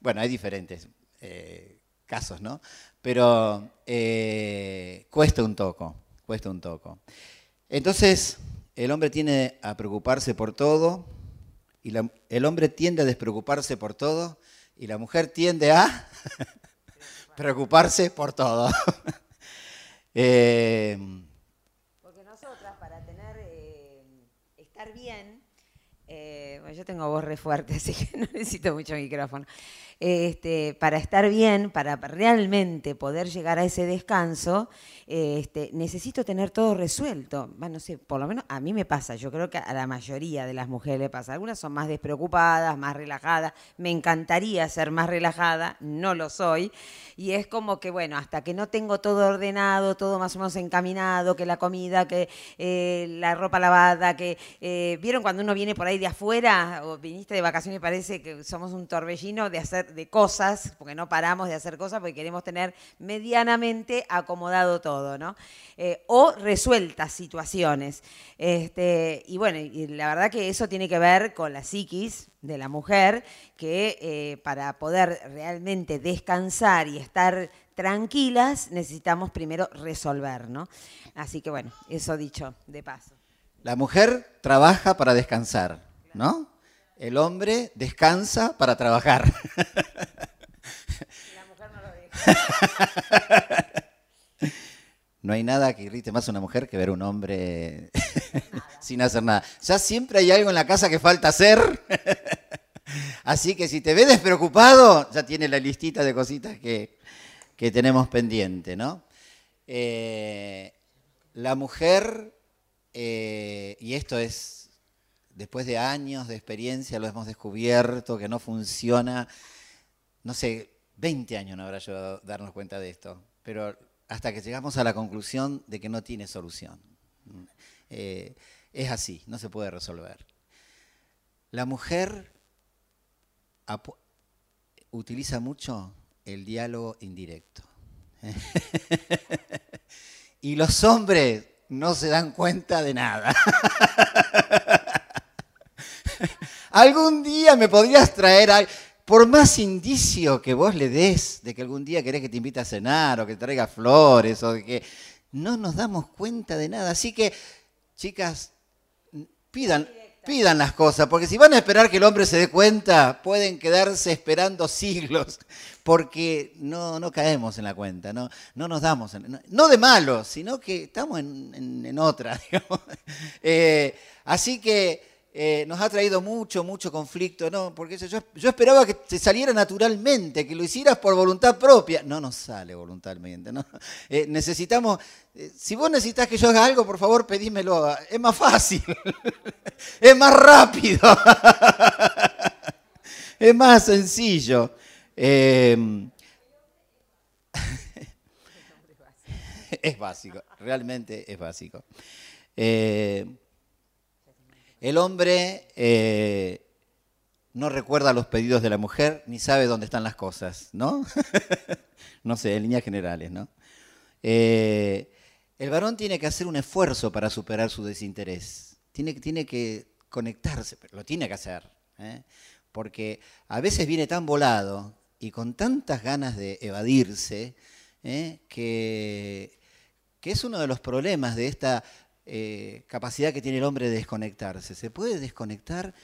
Bueno, hay diferentes eh, casos, ¿no? Pero eh, cuesta un toco, cuesta un toco. Entonces, el hombre tiene a preocuparse por todo y el hombre tiende a despreocuparse por todo y la mujer tiende a preocuparse por todo. Eh, Porque nosotras, para tener, eh, estar bien, eh, yo tengo voz re fuerte, así que no necesito mucho micrófono. Este, para estar bien, para realmente poder llegar a ese descanso, este, necesito tener todo resuelto. Bueno, sé, por lo menos a mí me pasa, yo creo que a la mayoría de las mujeres le pasa. Algunas son más despreocupadas, más relajadas. Me encantaría ser más relajada, no lo soy. Y es como que, bueno, hasta que no tengo todo ordenado, todo más o menos encaminado, que la comida, que eh, la ropa lavada, que... Eh, ¿Vieron cuando uno viene por ahí de afuera o viniste de vacaciones parece que somos un torbellino de hacer de cosas, porque no paramos de hacer cosas porque queremos tener medianamente acomodado todo, ¿no? Eh, o resueltas situaciones. Este, y bueno, la verdad que eso tiene que ver con la psiquis de la mujer, que eh, para poder realmente descansar y estar tranquilas necesitamos primero resolver, ¿no? Así que bueno, eso dicho de paso. La mujer trabaja para descansar, ¿no? El hombre descansa para trabajar. La mujer no lo deja. No hay nada que irrite más a una mujer que ver a un hombre sin hacer nada. Ya siempre hay algo en la casa que falta hacer. Así que si te ves despreocupado, ya tiene la listita de cositas que, tenemos pendiente, ¿no? Eh, la mujer, eh, y esto es después de años de experiencia lo hemos descubierto, que no funciona. No sé, 20 años no habrá yo darnos cuenta de esto, pero hasta que llegamos a la conclusión de que no tiene solución. Eh, es así, no se puede resolver. La mujer utiliza mucho el diálogo indirecto. y los hombres no se dan cuenta de nada. algún día me podrías traer, por más indicio que vos le des de que algún día querés que te invite a cenar o que te traiga flores o de que no nos damos cuenta de nada. Así que, chicas, pidan, pidan las cosas, porque si van a esperar que el hombre se dé cuenta, pueden quedarse esperando siglos, porque no, no caemos en la cuenta, no, no nos damos, no, de malo, sino que estamos en, otra. Eh, así que eh, nos ha traído mucho, mucho conflicto, ¿no? Porque yo, yo, esperaba que te saliera naturalmente, que lo hicieras por voluntad propia. No nos sale voluntariamente, ¿no? Eh, necesitamos, eh, si vos necesitas que yo haga algo, por favor, pedímelo. Es más fácil, es más rápido, es más sencillo. Em, es básico, realmente es básico. El hombre eh, no recuerda los pedidos de la mujer ni sabe dónde están las cosas, ¿no? no sé, en líneas generales, ¿no? Eh, el varón tiene que hacer un esfuerzo para superar su desinterés. Tiene, tiene que conectarse, pero lo tiene que hacer. ¿eh? Porque a veces viene tan volado y con tantas ganas de evadirse que, que es uno de los problemas de esta eh, capacidad que tiene el hombre de desconectarse. Se puede desconectar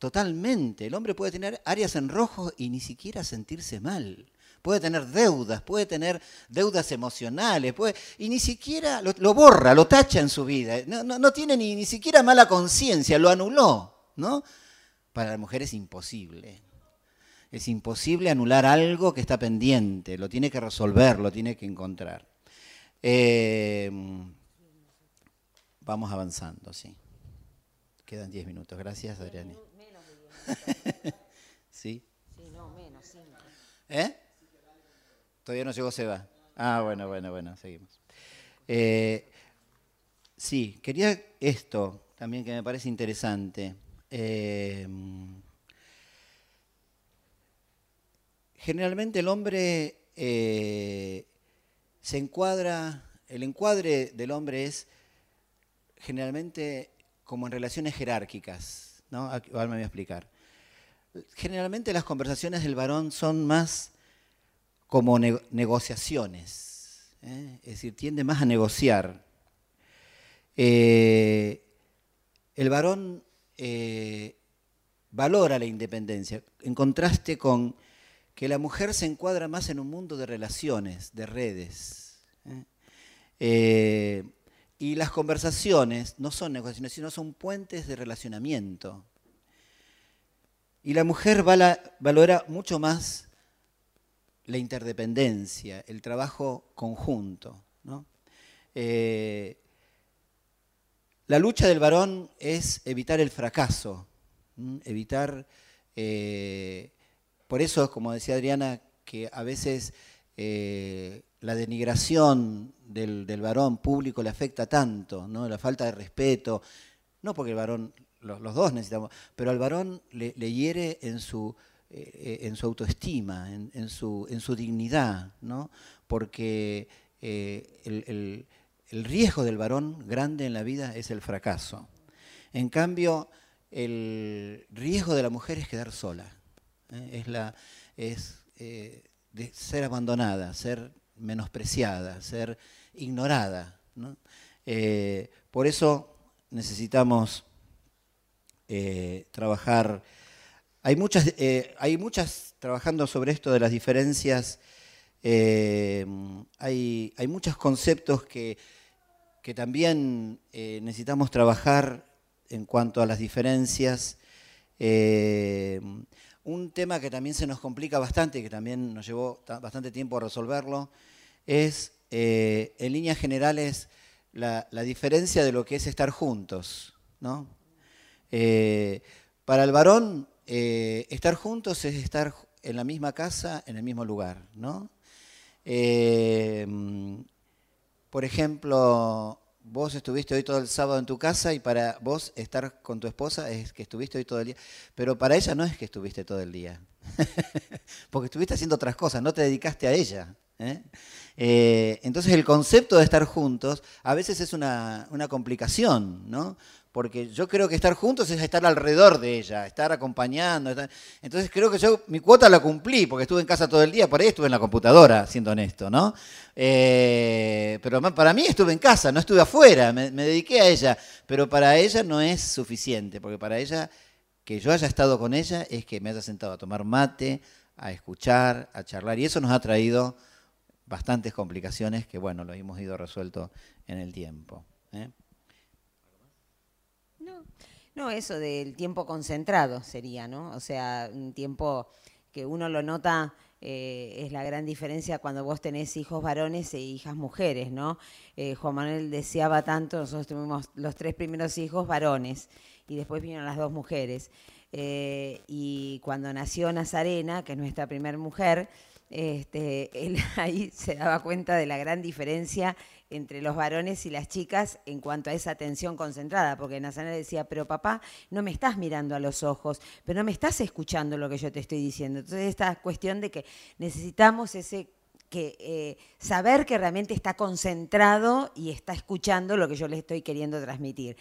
totalmente. El hombre puede tener áreas en rojo y ni siquiera sentirse mal. Puede tener deudas, puede tener deudas emocionales, puede, y ni siquiera lo, borra, lo tacha en su vida. No, tiene ni, ni siquiera mala conciencia, lo anuló. ¿no? Para la mujer es imposible. Es imposible anular algo que está pendiente, lo tiene que resolver, lo tiene que encontrar. Eh, Vamos avanzando, sí. Quedan 10 minutos. Gracias, Adriana. Menos de ¿Sí? Sí, no, menos, ¿Eh? Todavía no llegó Seba. Ah, bueno, bueno, bueno, seguimos. Eh, sí, quería esto también que me parece interesante. Eh, generalmente el hombre eh, se encuadra, el encuadre del hombre es generalmente como en relaciones jerárquicas, ¿no? Ahora me voy a explicar. Generalmente las conversaciones del varón son más como negociaciones, ¿eh? es decir, tiende más a negociar. Eh, el varón eh, valora la independencia, en contraste con que la mujer se encuadra más en un mundo de relaciones, de redes. Y las conversaciones no son negociaciones, sino son puentes de relacionamiento. Y la mujer valora mucho más la interdependencia, el trabajo conjunto. Eh, la lucha del varón es evitar el fracaso, evitar, eh, por eso, como decía Adriana, que a veces eh, la denigración del, varón público le afecta tanto, ¿no? la falta de respeto, no porque el varón los, dos necesitamos, pero al varón le, hiere en su, eh, en su autoestima, en, su, en su dignidad, ¿no? porque eh, el, riesgo del varón grande en la vida es el fracaso. En cambio, el riesgo de la mujer es quedar sola, es, la, es de ser abandonada, ser menospreciada, ser ignorada. por eso necesitamos eh, trabajar. Hay muchas, eh, hay muchas trabajando sobre esto de las diferencias. Eh, hay, hay, muchos conceptos que, que también necesitamos trabajar en cuanto a las diferencias. Un tema que también se nos complica bastante, y que también nos llevó bastante tiempo a resolverlo, es en líneas generales la, diferencia de lo que es estar juntos. ¿no? Eh, para el varón, eh, estar juntos es estar en la misma casa, en el mismo lugar, ¿no? Eh, por ejemplo, vos estuviste hoy todo el sábado en tu casa y para vos estar con tu esposa es que estuviste hoy todo el día, pero para ella no es que estuviste todo el día, porque estuviste haciendo otras cosas, no te dedicaste a ella. entonces el concepto de estar juntos a veces es una, una complicación, ¿no? Porque yo creo que estar juntos es estar alrededor de ella, estar acompañando. Entonces creo que yo mi cuota la cumplí, porque estuve en casa todo el día, por ahí estuve en la computadora, siendo honesto, ¿no? Eh, pero para mí estuve en casa, no estuve afuera, me, dediqué a ella, pero para ella no es suficiente, porque para ella que yo haya estado con ella es que me haya sentado a tomar mate, a escuchar, a charlar, y eso nos ha traído bastantes complicaciones que, bueno, lo hemos ido resuelto en el tiempo. ¿eh? No, eso del tiempo concentrado sería, ¿no? O sea, un tiempo que uno lo nota eh, es la gran diferencia cuando vos tenés hijos varones e hijas mujeres, ¿no? Eh, Juan Manuel deseaba tanto, nosotros tuvimos los tres primeros hijos varones y después vinieron las dos mujeres. Eh, y cuando nació Nazarena, que es nuestra primera mujer, este, él ahí se daba cuenta de la gran diferencia entre los varones y las chicas en cuanto a esa atención concentrada, porque Nazarena decía, pero papá, no me estás mirando a los ojos, pero no me estás escuchando lo que yo te estoy diciendo. Entonces esta cuestión de que necesitamos ese eh, saber que realmente está concentrado y está escuchando lo que yo le estoy queriendo transmitir.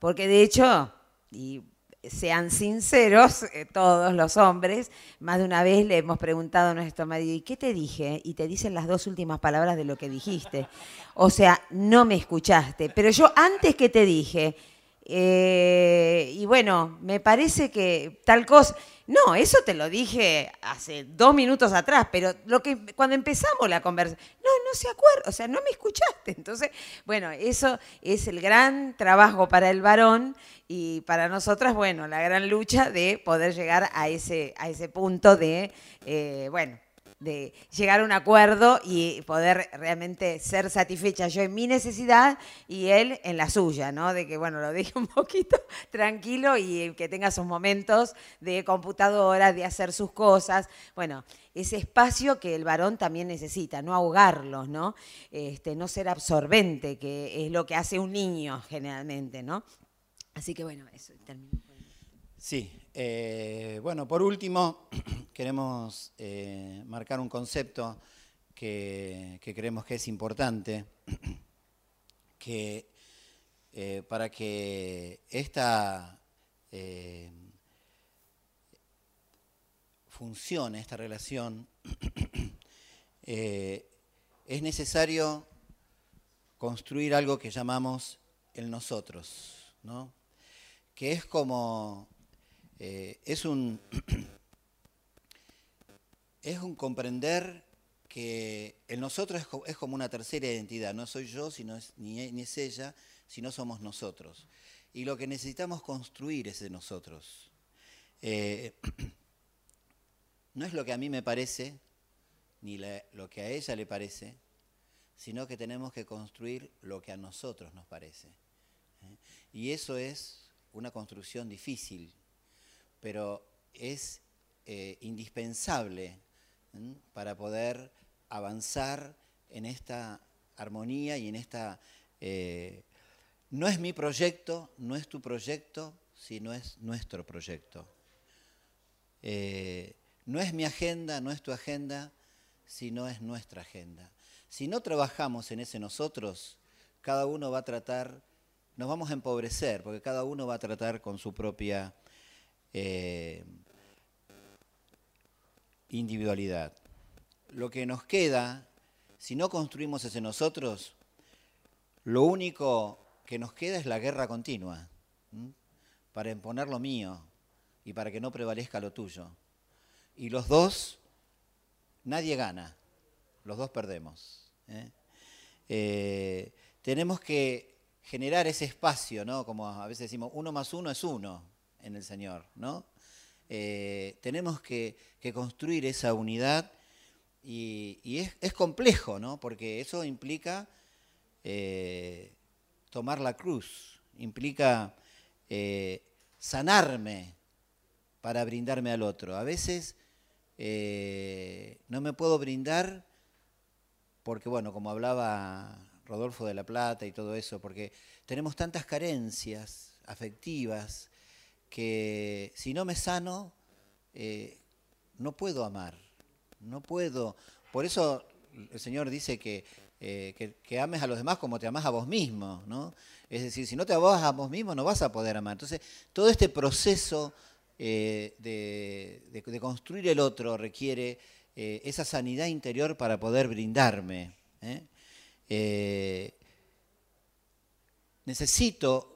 Porque de hecho, y sean sinceros, eh, todos los hombres, más de una vez le hemos preguntado a nuestro marido, ¿y qué te dije? Y te dicen las dos últimas palabras de lo que dijiste. O sea, no me escuchaste, pero yo antes que te dije, eh, y bueno, me parece que tal cosa, no, eso te lo dije hace dos minutos atrás, pero lo que cuando empezamos la conversación, no, no se acuerda, o sea, no me escuchaste. Entonces, bueno, eso es el gran trabajo para el varón y para nosotras, bueno, la gran lucha de poder llegar a ese, a ese punto de, eh, bueno, de llegar a un acuerdo y poder realmente ser satisfecha yo en mi necesidad y él en la suya, ¿no? De que, bueno, lo deje un poquito tranquilo y que tenga sus momentos de computadora, de hacer sus cosas. Bueno, ese espacio que el varón también necesita, no ahogarlos, ¿no? Este, no ser absorbente, que es lo que hace un niño generalmente, ¿no? Así que bueno, eso termino. Sí, eh, bueno, por último, queremos eh, marcar un concepto que, creemos que es importante, que eh, para que esta funcione, esta relación, es necesario construir algo que llamamos el nosotros, ¿no? que es como eh, es, un, es un comprender que el nosotros es, como una tercera identidad, no soy yo, sino ni, es ella, sino somos nosotros. Y lo que necesitamos construir es de nosotros. Eh, no es lo que a mí me parece, ni lo que a ella le parece, sino que tenemos que construir lo que a nosotros nos parece. ¿eh? Y eso es una construcción difícil, pero es eh, indispensable para poder avanzar en esta armonía y en esta... Eh, no es mi proyecto, no es tu proyecto, sino es nuestro proyecto. Eh, no es mi agenda, no es tu agenda, sino es nuestra agenda. Si no trabajamos en ese nosotros, cada uno va a tratar, nos vamos a empobrecer, porque cada uno va a tratar con su propia eh, individualidad. Lo que nos queda, si no construimos ese nosotros, lo único que nos queda es la guerra continua, para imponer lo mío y para que no prevalezca lo tuyo. Y los dos, nadie gana, los dos perdemos. ¿eh? Eh, tenemos que generar ese espacio, ¿no? Como a veces decimos, uno más uno es uno en el Señor, ¿no? Eh, tenemos que, construir esa unidad y, es, complejo, ¿no? Porque eso implica eh, tomar la cruz, implica eh, sanarme para brindarme al otro. A veces no me puedo brindar porque, bueno, como hablaba Rodolfo de la Plata y todo eso, porque tenemos tantas carencias afectivas, que si no me sano, eh, no puedo amar, no puedo. Por eso el Señor dice eh, que, que, ames a los demás como te amas a vos mismo, ¿no? Es decir, si no te amas a vos mismo, no vas a poder amar. Entonces, todo este proceso eh, de, construir el otro requiere esa sanidad interior para poder brindarme. necesito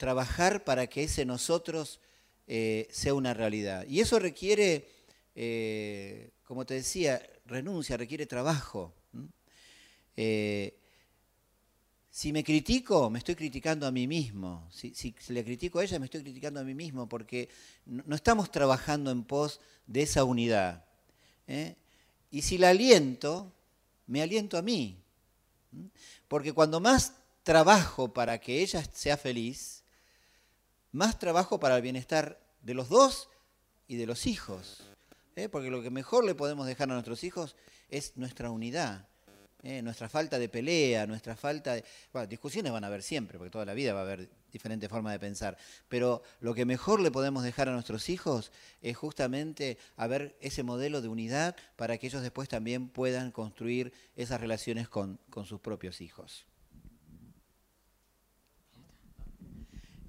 trabajar para que ese nosotros eh, sea una realidad. Y eso requiere, eh, como te decía, renuncia, requiere trabajo. Eh, si me critico, me estoy criticando a mí mismo. Si, le critico a ella, me estoy criticando a mí mismo, porque no, estamos trabajando en pos de esa unidad. Y si la aliento, me aliento a mí. Porque cuando más trabajo para que ella sea feliz, más trabajo para el bienestar de los dos y de los hijos. ¿eh? Porque lo que mejor le podemos dejar a nuestros hijos es nuestra unidad, ¿eh? nuestra falta de pelea, nuestra falta de... Bueno, discusiones van a haber siempre, porque toda la vida va a haber diferentes formas de pensar, pero lo que mejor le podemos dejar a nuestros hijos es justamente haber ese modelo de unidad para que ellos después también puedan construir esas relaciones con, con sus propios hijos.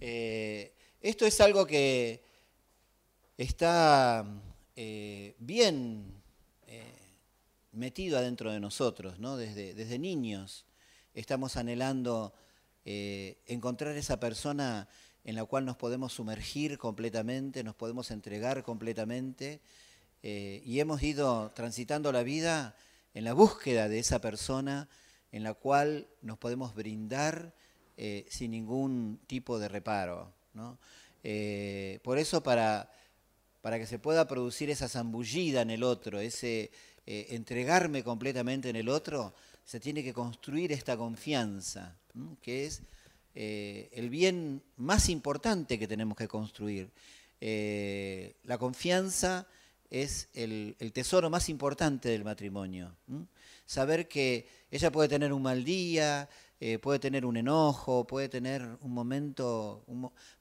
Eh, esto es algo que está eh, bien eh, metido adentro de nosotros, ¿no? desde, desde niños estamos anhelando encontrar esa persona en la cual nos podemos sumergir completamente, nos podemos entregar completamente y hemos ido transitando la vida en la búsqueda de esa persona en la cual nos podemos brindar eh, sin ningún tipo de reparo. Eh, por eso para, para que se pueda producir esa zambullida en el otro, ese, eh, entregarme completamente en el otro, se tiene que construir esta confianza, que es el bien más importante que tenemos que construir. La confianza es el, tesoro más importante del matrimonio. Saber que ella puede tener un mal día, eh, puede tener un enojo, puede tener un momento,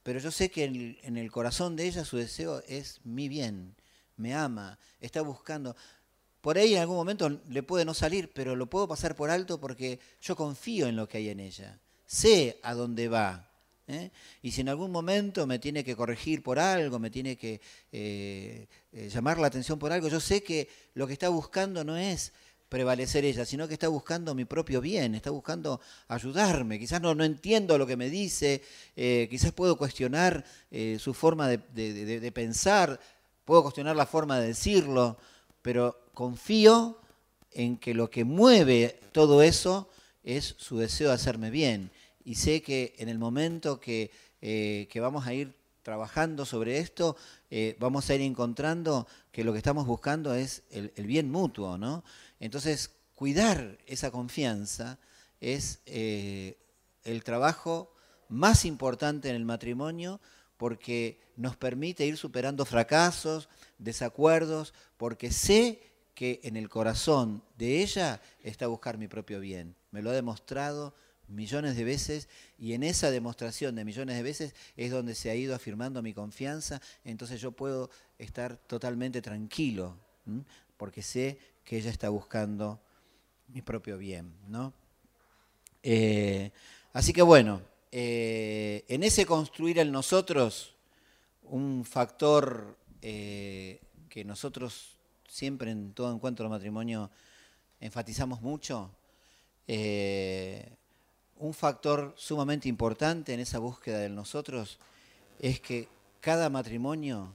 pero yo sé que en el, corazón de ella su deseo es mi bien, me ama, está buscando. Por ahí en algún momento le puede no salir, pero lo puedo pasar por alto porque yo confío en lo que hay en ella, sé a dónde va. ¿eh? Y si en algún momento me tiene que corregir por algo, me tiene que eh, llamar la atención por algo, yo sé que lo que está buscando no es prevalecer ella, sino que está buscando mi propio bien, está buscando ayudarme. Quizás no, no entiendo lo que me dice, eh, quizás puedo cuestionar eh, su forma de, pensar, puedo cuestionar la forma de decirlo, pero confío en que lo que mueve todo eso es su deseo de hacerme bien. Y sé que en el momento que, eh, vamos a ir trabajando sobre esto, vamos a ir encontrando que lo que estamos buscando es el, el bien mutuo, ¿no? Entonces, cuidar esa confianza es eh, el trabajo más importante en el matrimonio porque nos permite ir superando fracasos, desacuerdos, porque sé que en el corazón de ella está buscar mi propio bien. Me lo ha demostrado millones de veces y en esa demostración de millones de veces es donde se ha ido afirmando mi confianza, entonces yo puedo estar totalmente tranquilo, porque sé que ella está buscando mi propio bien, ¿no? Eh, así que bueno, eh, en ese construir el nosotros, un factor eh, que nosotros siempre en todo encuentro de matrimonio enfatizamos mucho, un factor sumamente importante en esa búsqueda del nosotros es que cada matrimonio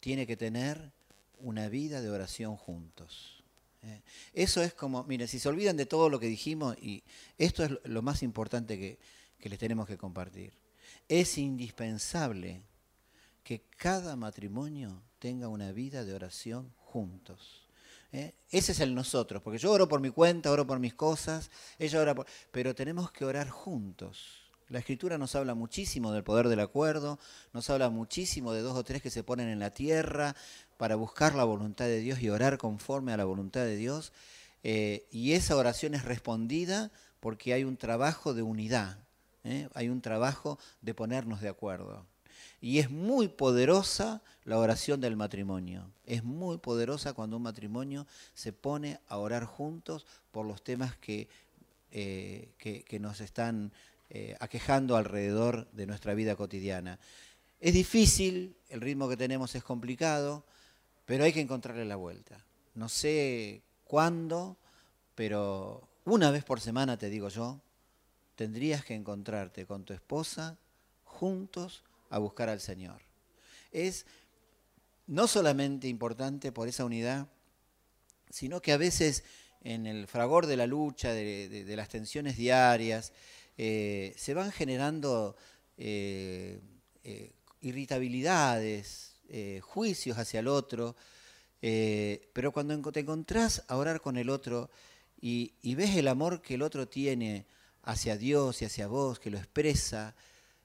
tiene que tener una vida de oración juntos. Eh, eso es como, miren, si se olvidan de todo lo que dijimos, y esto es lo más importante que, les tenemos que compartir. Es indispensable que cada matrimonio tenga una vida de oración juntos. ¿eh? Ese es el nosotros, porque yo oro por mi cuenta, oro por mis cosas, ella ora por... Pero tenemos que orar juntos. La escritura nos habla muchísimo del poder del acuerdo, nos habla muchísimo de dos o tres que se ponen en la tierra para buscar la voluntad de Dios y orar conforme a la voluntad de Dios. Eh, y esa oración es respondida porque hay un trabajo de unidad, ¿eh? hay un trabajo de ponernos de acuerdo. Y es muy poderosa la oración del matrimonio. Es muy poderosa cuando un matrimonio se pone a orar juntos por los temas que, eh, que nos están aquejando alrededor de nuestra vida cotidiana. Es difícil, el ritmo que tenemos es complicado, pero hay que encontrarle la vuelta. No sé cuándo, pero una vez por semana, te digo yo, tendrías que encontrarte con tu esposa juntos a buscar al Señor. Es no solamente importante por esa unidad, sino que a veces en el fragor de la lucha, de las tensiones diarias, eh, se van generando eh, eh, irritabilidades, juicios hacia el otro, pero cuando te encontrás a orar con el otro y, ves el amor que el otro tiene hacia Dios y hacia vos, que lo expresa,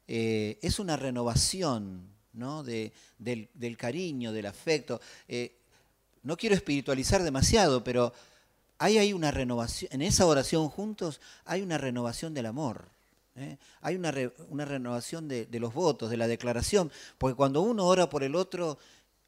es una renovación del, del, cariño, del afecto. no quiero espiritualizar demasiado, pero hay una renovación, en esa oración juntos hay una renovación del amor. ¿Eh? Hay una, una renovación de, los votos, de la declaración, porque cuando uno ora por el otro,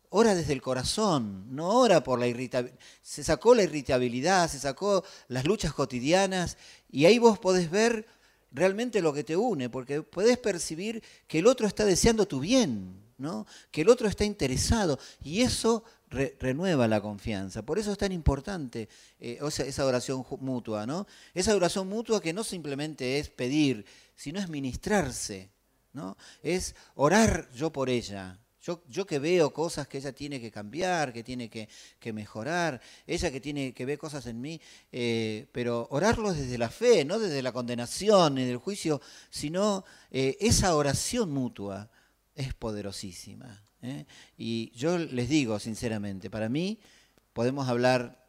ora desde el corazón, no ora por la irritabilidad. Se sacó la irritabilidad, se sacó las luchas cotidianas y ahí vos podés ver realmente lo que te une, porque podés percibir que el otro está deseando tu bien, ¿no? que el otro está interesado y eso renueva la confianza. Por eso es tan importante eh, esa oración mutua, ¿no? Esa oración mutua que no simplemente es pedir, sino es ministrarse, ¿no? Es orar yo por ella. Yo, yo que veo cosas que ella tiene que cambiar, que tiene que, mejorar, ella que tiene que ver cosas en mí, eh, pero orarlo desde la fe, no desde la condenación ni del juicio, sino eh, esa oración mutua es poderosísima. ¿Eh? Y yo les digo sinceramente, para mí podemos hablar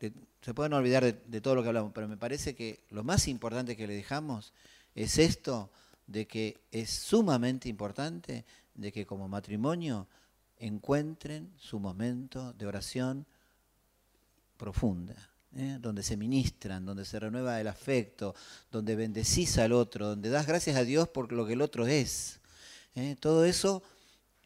se pueden olvidar de, todo lo que hablamos, pero me parece que lo más importante que le dejamos es esto de que es sumamente importante de que como matrimonio encuentren su momento de oración profunda, ¿eh? donde se ministran, donde se renueva el afecto, donde bendecís al otro, donde das gracias a Dios por lo que el otro es. ¿eh? Todo eso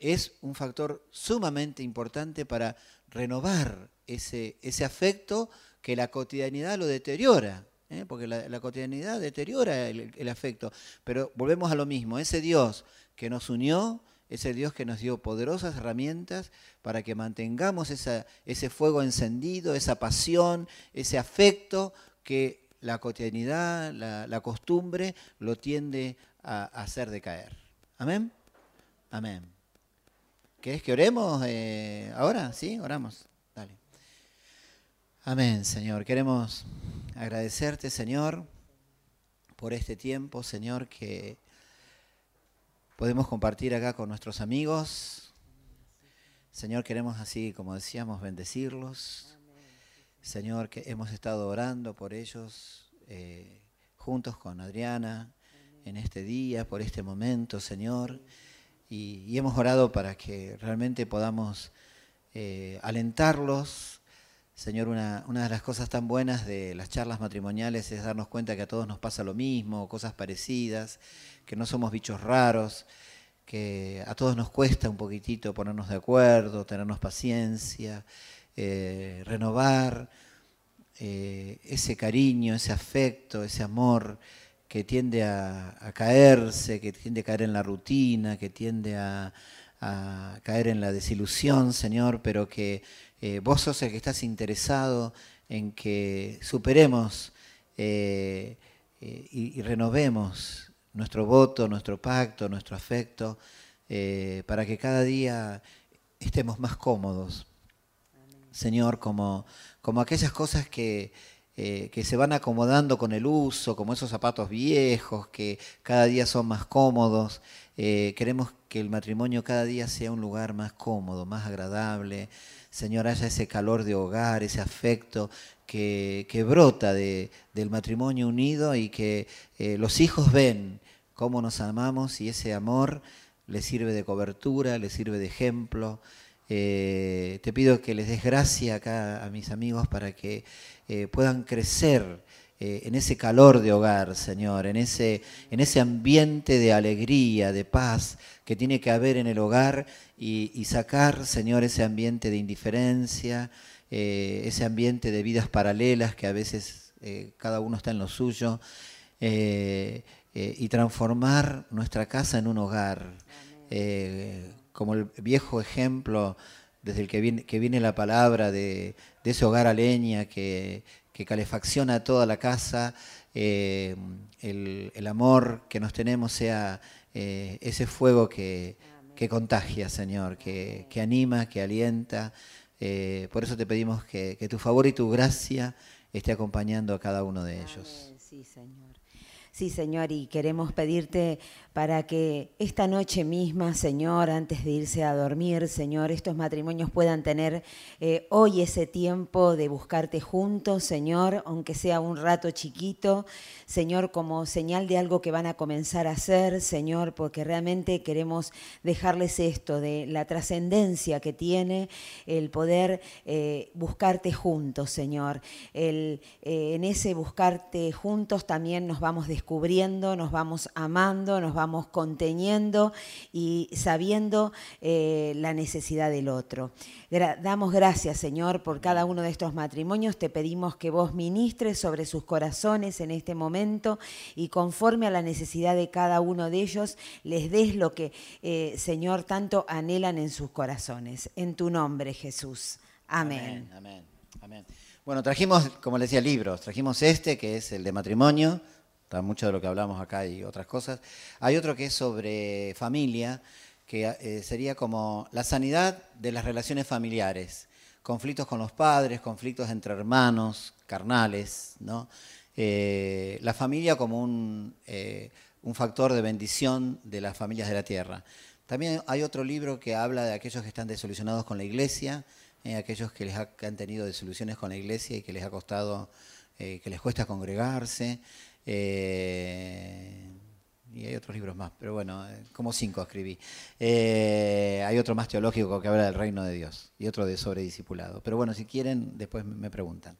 es un factor sumamente importante para renovar ese, ese afecto que la cotidianidad lo deteriora. ¿eh? porque la, cotidianidad deteriora el, afecto. Pero volvemos a lo mismo, ese Dios que nos unió, ese Dios que nos dio poderosas herramientas para que mantengamos ese fuego encendido, esa pasión, ese afecto que la cotidianidad, la, costumbre lo tiende a, hacer decaer. Amén. Amén. ¿Querés que oremos eh, ahora? Sí, oramos. Dale. Amén, Señor. Queremos agradecerte, Señor, por este tiempo, Señor, que podemos compartir acá con nuestros amigos. Señor, queremos así, como decíamos, bendecirlos. Señor, que hemos estado orando por ellos eh, juntos con Adriana en este día, por este momento, Señor. Y, hemos orado para que realmente podamos eh, alentarlos. Señor, una, una, de las cosas tan buenas de las charlas matrimoniales es darnos cuenta que a todos nos pasa lo mismo, cosas parecidas que no somos bichos raros, que a todos nos cuesta un poquitito ponernos de acuerdo, tenernos paciencia, eh, renovar eh, ese cariño, ese afecto, ese amor que tiende a, caerse, que tiende a caer en la rutina, que tiende a, caer en la desilusión, Señor, pero que eh, vos sos el que estás interesado en que superemos y, renovemos nuestro voto, nuestro pacto, nuestro afecto, eh, para que cada día estemos más cómodos. Señor, como, como aquellas cosas que, eh, que se van acomodando con el uso, como esos zapatos viejos que cada día son más cómodos. Eh, queremos que el matrimonio cada día sea un lugar más cómodo, más agradable. Señor, haya ese calor de hogar, ese afecto que, brota de, del matrimonio unido y que los hijos ven cómo nos amamos y ese amor le sirve de cobertura, le sirve de ejemplo. Eh, te pido que les des gracia acá a mis amigos para que eh, puedan crecer eh, en ese calor de hogar, Señor, en ese, en ese ambiente de alegría, de paz que tiene que haber en el hogar y, sacar, Señor, ese ambiente de indiferencia, ese ambiente de vidas paralelas que a veces cada uno está en lo suyo. Y transformar nuestra casa en un hogar. Eh, como el viejo ejemplo desde el que viene, que viene la palabra de, ese hogar a leña que, calefacciona toda la casa, eh, el, amor que nos tenemos sea ese fuego que, contagia, Señor, que, anima, que alienta. por eso te pedimos que, que, tu favor y tu gracia esté acompañando a cada uno de ellos. Sí, Señor. Sí, Señor, y queremos pedirte para que esta noche misma, Señor, antes de irse a dormir, Señor, estos matrimonios puedan tener eh, hoy ese tiempo de buscarte juntos, Señor, aunque sea un rato chiquito, Señor, como señal de algo que van a comenzar a hacer, Señor, porque realmente queremos dejarles esto de la trascendencia que tiene el poder eh, buscarte juntos, Señor. Eh, en ese buscarte juntos también nos vamos descubriendo, nos vamos amando, nos vamos vamos conteniendo y sabiendo eh, la necesidad del otro. damos gracias, Señor, por cada uno de estos matrimonios. Te pedimos que vos ministres sobre sus corazones en este momento y conforme a la necesidad de cada uno de ellos, les des lo que, eh, Señor, tanto anhelan en sus corazones. En tu nombre, Jesús. Amén. Amén. Bueno, trajimos, como les decía, libros. Trajimos este, que es el de matrimonio, mucho de lo que hablamos acá y otras cosas. Hay otro que es sobre familia, que eh, sería como la sanidad de las relaciones familiares, conflictos con los padres, conflictos entre hermanos, carnales, ¿no? Eh, la familia como un, eh, un factor de bendición de las familias de la tierra. También hay otro libro que habla de aquellos que están desolucionados con la iglesia, aquellos que, les han tenido desilusiones con la iglesia y que les ha costado, que les cuesta congregarse. Y hay otros libros más, pero bueno, como cinco escribí. hay otro más teológico que habla del reino de Dios y otro de sobre discipulado. Pero bueno, si quieren, después me preguntan.